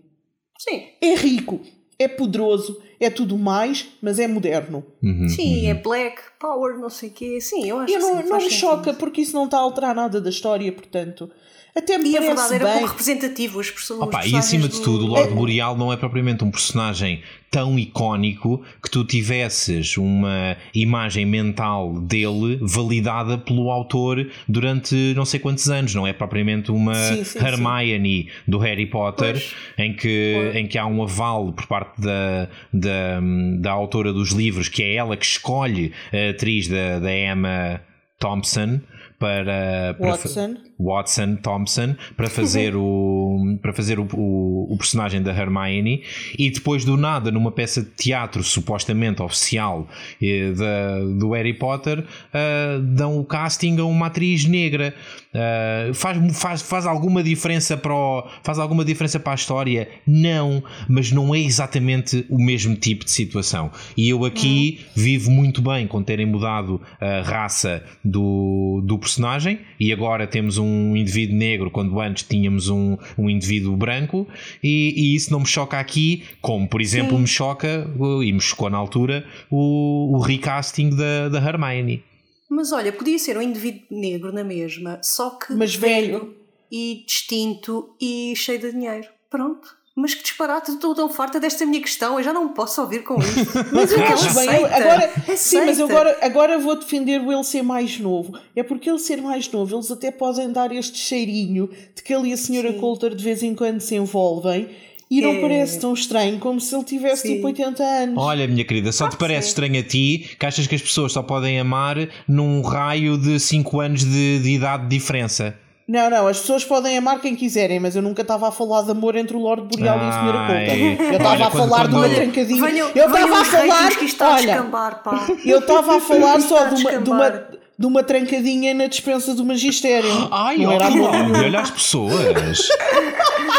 Sim. É rico, é poderoso, é tudo mais, mas é moderno. Uhum, sim, uhum. é black power, não sei o quê. Sim, eu acho eu que não, sim, não me choca porque isso não está a alterar nada da história, portanto. Até me e a verdade era bem. pouco representativo as pessoas. Opa, e acima de tudo, o Lord é... Boreal não é propriamente um personagem tão icónico que tu tivesses uma imagem mental dele validada pelo autor durante não sei quantos anos. Não é propriamente uma sim, sim, Hermione sim. do Harry Potter em que, em que há um aval por parte da, da, da autora dos livros, que é ela que escolhe a atriz da, da Emma Thompson para, para Watson. Watson Thompson para fazer o para fazer o, o, o, personagem da Hermione e depois do nada numa peça de teatro supostamente oficial eh, da, do Harry Potter uh, dão o casting a uma atriz negra uh, faz, faz, faz alguma diferença para o, faz alguma diferença para a história não mas não é exatamente o mesmo tipo de situação e eu aqui vivo muito bem com terem mudado a raça do, do personagem personagem e agora temos um indivíduo negro quando antes tínhamos um, um indivíduo branco e, e isso não me choca aqui, como por exemplo Sim. me choca e me chocou na altura o, o recasting da, da Hermione. Mas olha, podia ser um indivíduo negro na mesma, só que mas velho e distinto e cheio de dinheiro. Pronto. Mas que disparate, estou tão farta desta minha questão, eu já não posso ouvir com isso. mas eu acho bem, agora, sim, mas agora, agora vou defender o ele ser mais novo. É porque ele ser mais novo, eles até podem dar este cheirinho de que ele e a senhora sim. Coulter de vez em quando se envolvem e não é. parece tão estranho como se ele tivesse Sim. tipo 80 anos. Olha, minha querida, só te parece estranho a ti que achas que as pessoas só podem amar num raio de 5 anos de, de idade de diferença. Não, não, as pessoas podem amar quem quiserem, mas eu nunca estava a falar de amor entre o Lord Boreal ah, e a Senhora Coulter. Eu estava a falar quando, de uma trancadinha. Venham, eu estava a falar. Olha, escambar, eu estava a falar só de uma, de uma, de uma trancadinha na dispensa do magistério. Ai, não era amor olha as pessoas.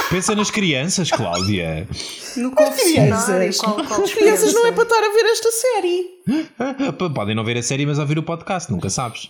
Pensa nas crianças, Cláudia. No as crianças. Qual, qual as crianças não é para estar a ver esta série. Podem não ver a série, mas ouvir o podcast, nunca sabes.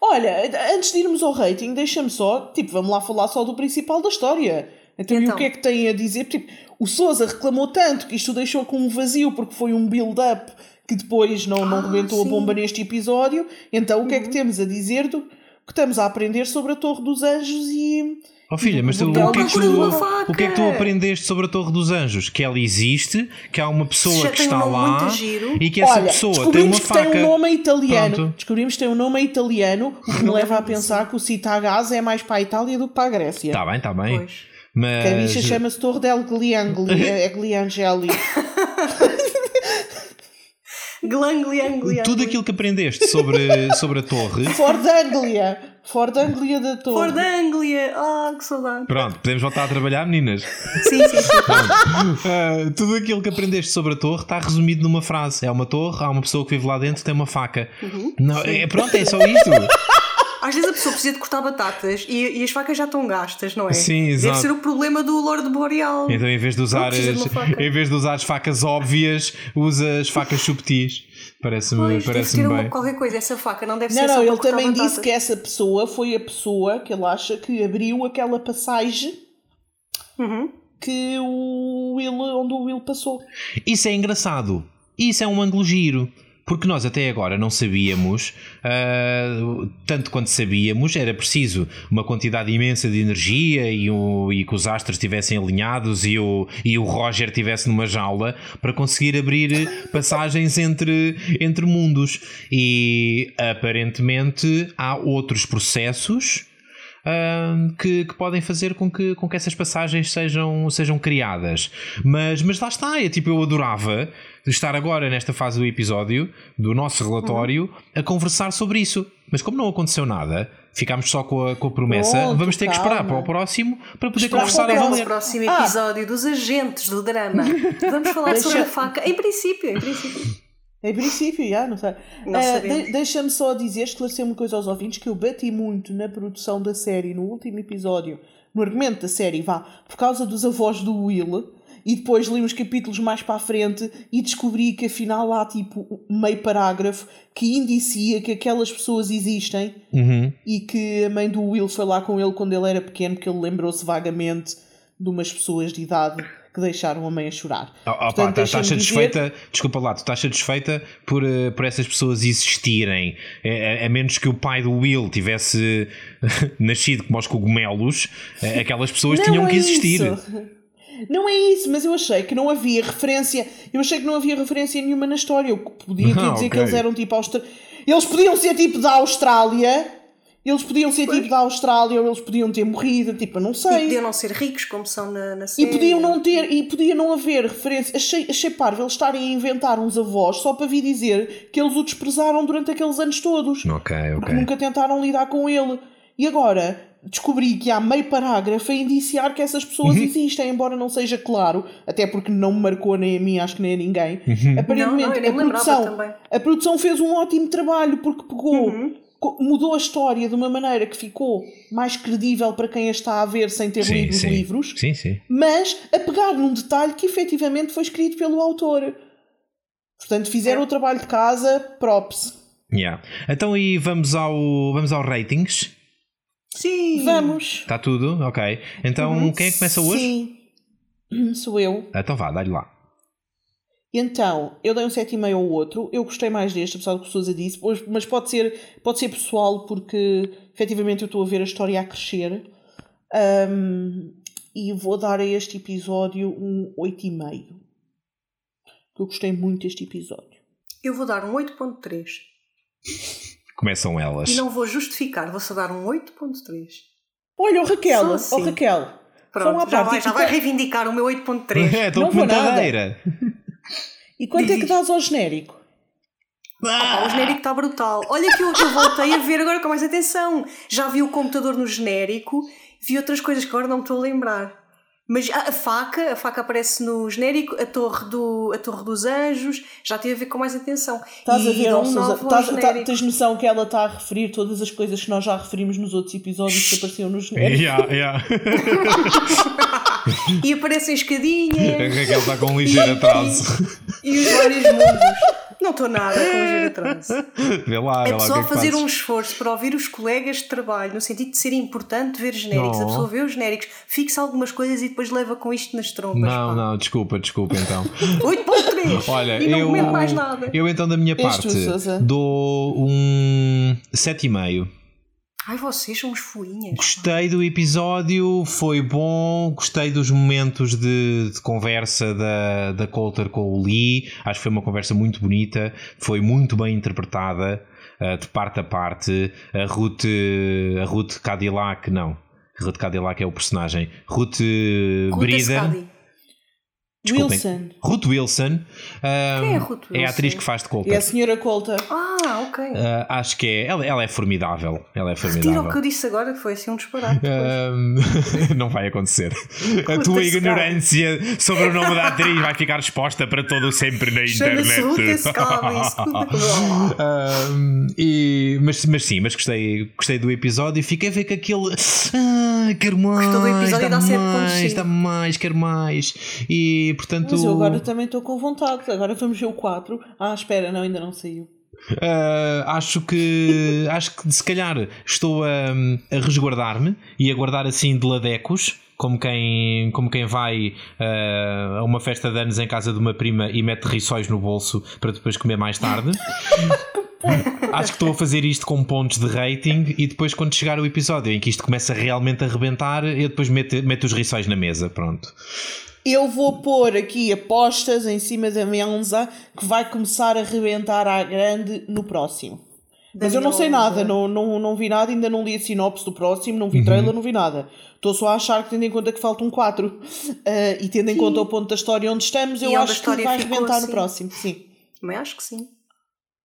Olha, antes de irmos ao rating, deixa-me só, tipo, vamos lá falar só do principal da história. Então, então. e o então? que é que tem a dizer? Tipo, o Sousa reclamou tanto que isto deixou com um vazio porque foi um build-up que depois não, não ah, rebentou sim. a bomba neste episódio. Então, o que é que uhum. temos a dizer do que estamos a aprender sobre a Torre dos Anjos e Oh filha, mas tu, o, que é que tu, o que é que tu aprendeste sobre a Torre dos Anjos? Que ela existe, que há uma pessoa que está lá e que essa Olha, pessoa tem uma faca. Tem um nome italiano. Pronto. Descobrimos que tem um nome italiano, o que me leva a pensar que o Citagás é mais para a Itália do que para a Grécia. Está bem, está bem. Pois. Mas... Que a bicha chama-se Torre del Gliangli, é Gliangeli. Glanglianglia. Tudo aquilo que aprendeste sobre, sobre a torre. Ford Anglia. Ford Anglia da torre. Ford Anglia. Ah, oh, que saudade. Pronto, podemos voltar a trabalhar, meninas? Sim, sim, sim. Uh, tudo aquilo que aprendeste sobre a torre está resumido numa frase. É uma torre, há uma pessoa que vive lá dentro tem uma faca. Uhum, Não, é, pronto, é só isto. Às vezes a pessoa precisa de cortar batatas e, e, as facas já estão gastas, não é? Sim, exato. Deve ser o problema do Lord Boreal. Então, em vez de usar, as, de em vez de usar as facas óbvias, usa as facas subtis. Parece-me parece bem. Uma, qualquer coisa, essa faca não deve não, ser não, só ele também batatas. disse que essa pessoa foi a pessoa que ele acha que abriu aquela passagem uhum. que o Will, onde o Will passou. Isso é engraçado. Isso é um ângulo giro porque nós até agora não sabíamos, uh, tanto quanto sabíamos, era preciso uma quantidade imensa de energia e, o, e que os astros estivessem alinhados e o, e o Roger estivesse numa jaula para conseguir abrir passagens entre, entre mundos. E aparentemente há outros processos uh, que, que, podem fazer com que, com que essas passagens sejam, sejam criadas. Mas, mas lá está, é tipo, eu adorava estar agora nesta fase do episódio, do nosso relatório, uhum. a conversar sobre isso. Mas como não aconteceu nada, ficámos só com a, com a promessa, Pronto, vamos ter calma. que esperar para o próximo para poder Esperar conversar a valer. próximo ah. episódio ah. dos agentes do drama. Vamos falar sobre a faca. Em princípio, em princípio. Em princípio, já, não sei. Uh, de, Deixa-me só dizer, esclarecer uma coisa aos ouvintes, que eu bati muito na produção da série, no último episódio, no argumento da série, vá, por causa dos avós do Will, e depois li uns capítulos mais para a frente e descobri que afinal há tipo meio parágrafo que indicia que aquelas pessoas existem uhum. e que a mãe do Will foi lá com ele quando ele era pequeno, porque ele lembrou-se vagamente de umas pessoas de idade que deixaram a mãe a chorar. Oh, oh, Portanto, estás satisfeita, dizer... desculpa lá, tu estás satisfeita por, uh, por essas pessoas existirem, é, a menos que o pai do Will tivesse nascido como os cogumelos, uh, aquelas pessoas não tinham é que existir. Isso. Não é isso, mas eu achei que não havia referência. Eu achei que não havia referência nenhuma na história. Eu podia ah, dizer okay. que eles eram tipo Austra... Eles podiam ser tipo da Austrália eles podiam ser pois. tipo da Austrália ou eles podiam ter morrido, tipo, eu não sei. E podiam não ser ricos como são na, na série. E podiam não ter, e podia não haver referência. Achei, achei parvo eles estarem a inventar uns avós só para vir dizer que eles o desprezaram durante aqueles anos todos. Ok, ok. Porque nunca tentaram lidar com ele. E agora descobri que há meio parágrafo a indiciar que essas pessoas uhum. existem, embora não seja claro, até porque não me marcou nem a mim, acho que nem a ninguém. Uhum. Aparentemente, não, não, a, produção, a produção fez um ótimo trabalho porque pegou. Uhum mudou a história de uma maneira que ficou mais credível para quem a está a ver sem ter sim, lido sim. os livros, sim, sim. mas a pegar num detalhe que efetivamente foi escrito pelo autor. Portanto, fizeram o trabalho de casa, props. Yeah. Então e vamos ao, vamos ao ratings? Sim. Vamos. Está tudo? Ok. Então uhum. quem é que começa hoje? Sim. Sou eu. Então vá, dá-lhe lá. Então, eu dei um 7,5 ao outro. Eu gostei mais deste, apesar do que o Sousa disse. Mas pode ser, pode ser pessoal, porque efetivamente eu estou a ver a história a crescer. Um, e vou dar a este episódio um 8,5. Eu gostei muito deste episódio. Eu vou dar um 8,3. Começam elas. E não vou justificar, vou só dar um 8.3. Olha, o Raquel, assim. oh, Raquel. Pronto, já, vai, já vai reivindicar o meu 8.3. É, estou comentadeira. E quanto Diz. é que dás ao genérico? Ah, o genérico está brutal. Olha que eu, eu voltei a ver agora com mais atenção. Já vi o computador no genérico, vi outras coisas que agora não me estou a lembrar. Mas a, a, faca, a faca aparece no genérico, a torre, do, a torre dos anjos, já tive a ver com mais atenção. Estás a ver, um estás, tá, tens noção que ela está a referir todas as coisas que nós já referimos nos outros episódios que apareciam no genérico? Yeah, yeah. e aparecem escadinhas. A Raquel está com um ligeiro atraso. E, e os vários mundos. Não estou nada com o giro atraso. Vê lá, é a pessoa que é fazer um esforço para ouvir os colegas de trabalho, no sentido de ser importante ver genéricos. Não. A pessoa vê os genéricos, fixa algumas coisas e depois leva com isto nas trompas. Não, pá. não, desculpa, desculpa então. 8.3 Olha, e não eu, mais nada. Eu então da minha parte dou um 7,5. Ai, vocês são uns fuinhas. Gostei do episódio, foi bom. Gostei dos momentos de, de, conversa da, da Coulter com o Lee. Acho que foi uma conversa muito bonita, foi muito bem interpretada, uh, de parte a parte. A Ruth, a Ruth Cadillac, não. Ruth Cadillac é o personagem. Ruth, Ruth Brida. Desculpem. Wilson. Ruth Wilson. Um, Quem é a Ruth Wilson? É a atriz que faz de Coulter. É a senhora Coulter. Ah, ok. Uh, acho que é. Ela, ela, é formidável. Ela é formidável. Retira o que eu disse agora, que foi assim um disparate. não vai acontecer. a tua ignorância sobre o nome da atriz vai ficar exposta para todo o sempre na internet. um, e, mas, mas sim, mas gostei, gostei do episódio e fiquei a ver que aquele. Ah, quero mais. Gostou do episódio dá, dá mais, dá mais, quero mais. E portanto. Mas eu agora também estou com vontade. Agora vamos ver o 4. Ah, espera, não, ainda não saiu. Uh, acho que acho que se calhar estou a, a resguardar-me e a guardar assim de ladecos como quem, como quem vai uh, a uma festa de anos em casa de uma prima e mete rissóis no bolso para depois comer mais tarde. Acho que estou a fazer isto com pontos de rating e depois quando chegar o episódio em que isto começa realmente a rebentar, eu depois meto, meto os rissóis na mesa, pronto. Eu vou pôr aqui apostas em cima da Menza que vai começar a rebentar à grande no próximo. Mas eu não sei nada, não, não, não vi nada, ainda não li a sinopse do próximo, não vi uhum. trailer, não vi nada. Estou só a achar que, tendo em conta que faltam 4 uh, e tendo em sim. conta o ponto da história onde estamos, eu acho que vai rebentar assim. no próximo. Sim. Também acho que sim.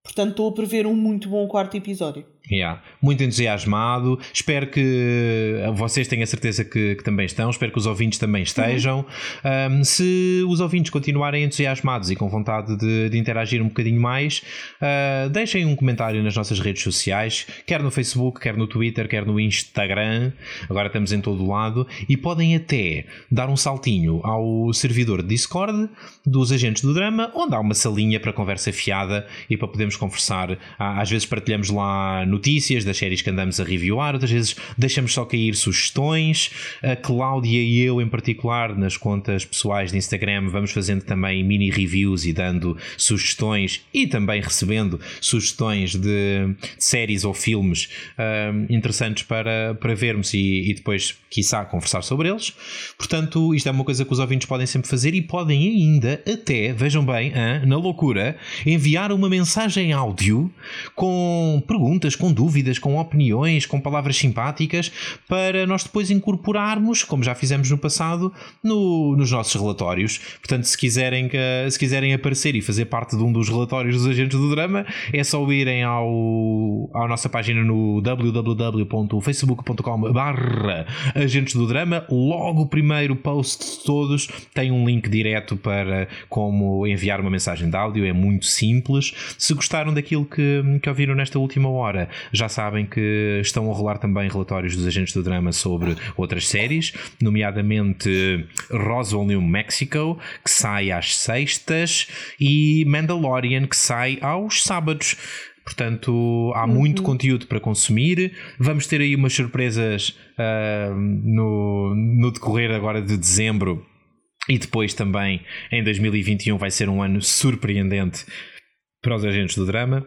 Portanto, estou a prever um muito bom quarto episódio. Yeah. Muito entusiasmado. Espero que vocês tenham a certeza que, que, também estão. Espero que os ouvintes também estejam. Uhum. Um, se os ouvintes continuarem entusiasmados e com vontade de, de interagir um bocadinho mais, uh, deixem um comentário nas nossas redes sociais, quer no Facebook, quer no Twitter, quer no Instagram. Agora estamos em todo lado. E podem até dar um saltinho ao servidor de Discord dos Agentes do Drama, onde há uma salinha para conversa fiada e para podermos conversar. Às vezes partilhamos lá notícias das séries que andamos a reviewar, outras vezes deixamos só cair sugestões. A Cláudia e eu, em particular, nas contas pessoais de Instagram, vamos fazendo também mini reviews e dando sugestões e também recebendo sugestões de, séries ou filmes um, interessantes para, para vermos e, e depois, quiçá, conversar sobre eles. Portanto, isto é uma coisa que os ouvintes podem sempre fazer e podem ainda, até, vejam bem, hein, na loucura, enviar uma mensagem áudio com perguntas, com dúvidas, com opiniões, com palavras simpáticas, para nós depois incorporarmos, como já fizemos no passado, no, nos nossos relatórios. Portanto, se quiserem, se quiserem aparecer e fazer parte de um dos relatórios dos agentes do drama, é só irem ao, à nossa página no www.facebook.com barra agentes do drama. Logo o primeiro post de todos tem um link direto para como enviar uma mensagem de áudio, é muito simples. Se gostaram daquilo que, que ouviram nesta última hora, já sabem que estão a rolar também relatórios dos agentes do drama sobre outras séries, nomeadamente Roswell, New Mexico, que sai às sextas, e Mandalorian, que sai aos sábados. Portanto, há muito uhum. conteúdo para consumir. Vamos ter aí umas surpresas uh, no, no decorrer agora de dezembro e depois também em 2021 vai ser um ano surpreendente para os agentes do drama.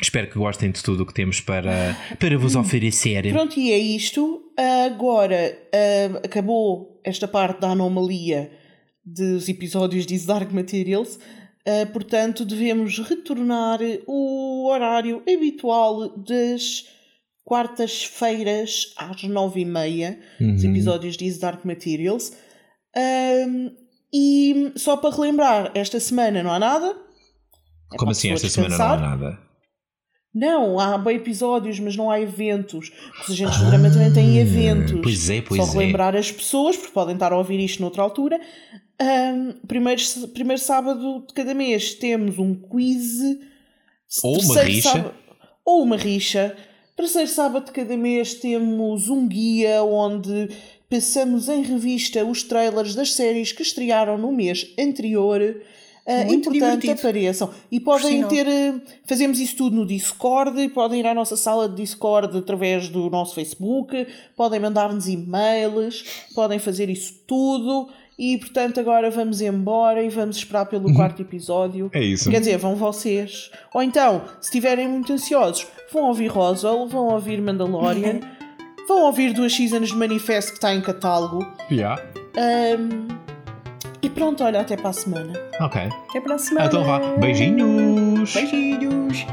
Espero que gostem de tudo o que temos para, para vos oferecer. Pronto, e é isto. Agora uh, acabou esta parte da anomalia dos episódios de Dark Materials. Uh, portanto, devemos retornar o horário habitual das quartas-feiras às nove e meia, uhum. os episódios de Dark Materials. Um, e só para relembrar, esta semana não há nada. É Como assim esta descansar. semana não há nada? Não, há bem episódios, mas não há eventos. Os agentes ah, do drama também têm eventos. Pois é, pois Só relembrar é. as pessoas, porque podem estar a ouvir isto noutra altura. Um, primeiro, primeiro sábado de cada mês temos um quiz. Ou uma rixa. Sábado, ou uma rixa. Terceiro sábado de cada mês temos um guia onde passamos em revista os trailers das séries que estrearam no mês anterior. Uh, Muito e portanto divertido. apareçam. E podem ter. Uh, fazemos isso tudo no Discord, podem ir à nossa sala de Discord através do nosso Facebook, podem mandar-nos e-mails, podem fazer isso tudo. E portanto agora vamos embora e vamos esperar pelo uhum. quarto episódio. É isso. Quer dizer, vão vocês. Ou então, se estiverem muito ansiosos, vão ouvir Roswell, vão ouvir Mandalorian. Vão ouvir duas seasons de Manifesto que está em catálogo. Yeah. Um, e pronto, olha, até para a semana. Ok. Até para a semana. Então vá. Beijinhos. Beijinhos.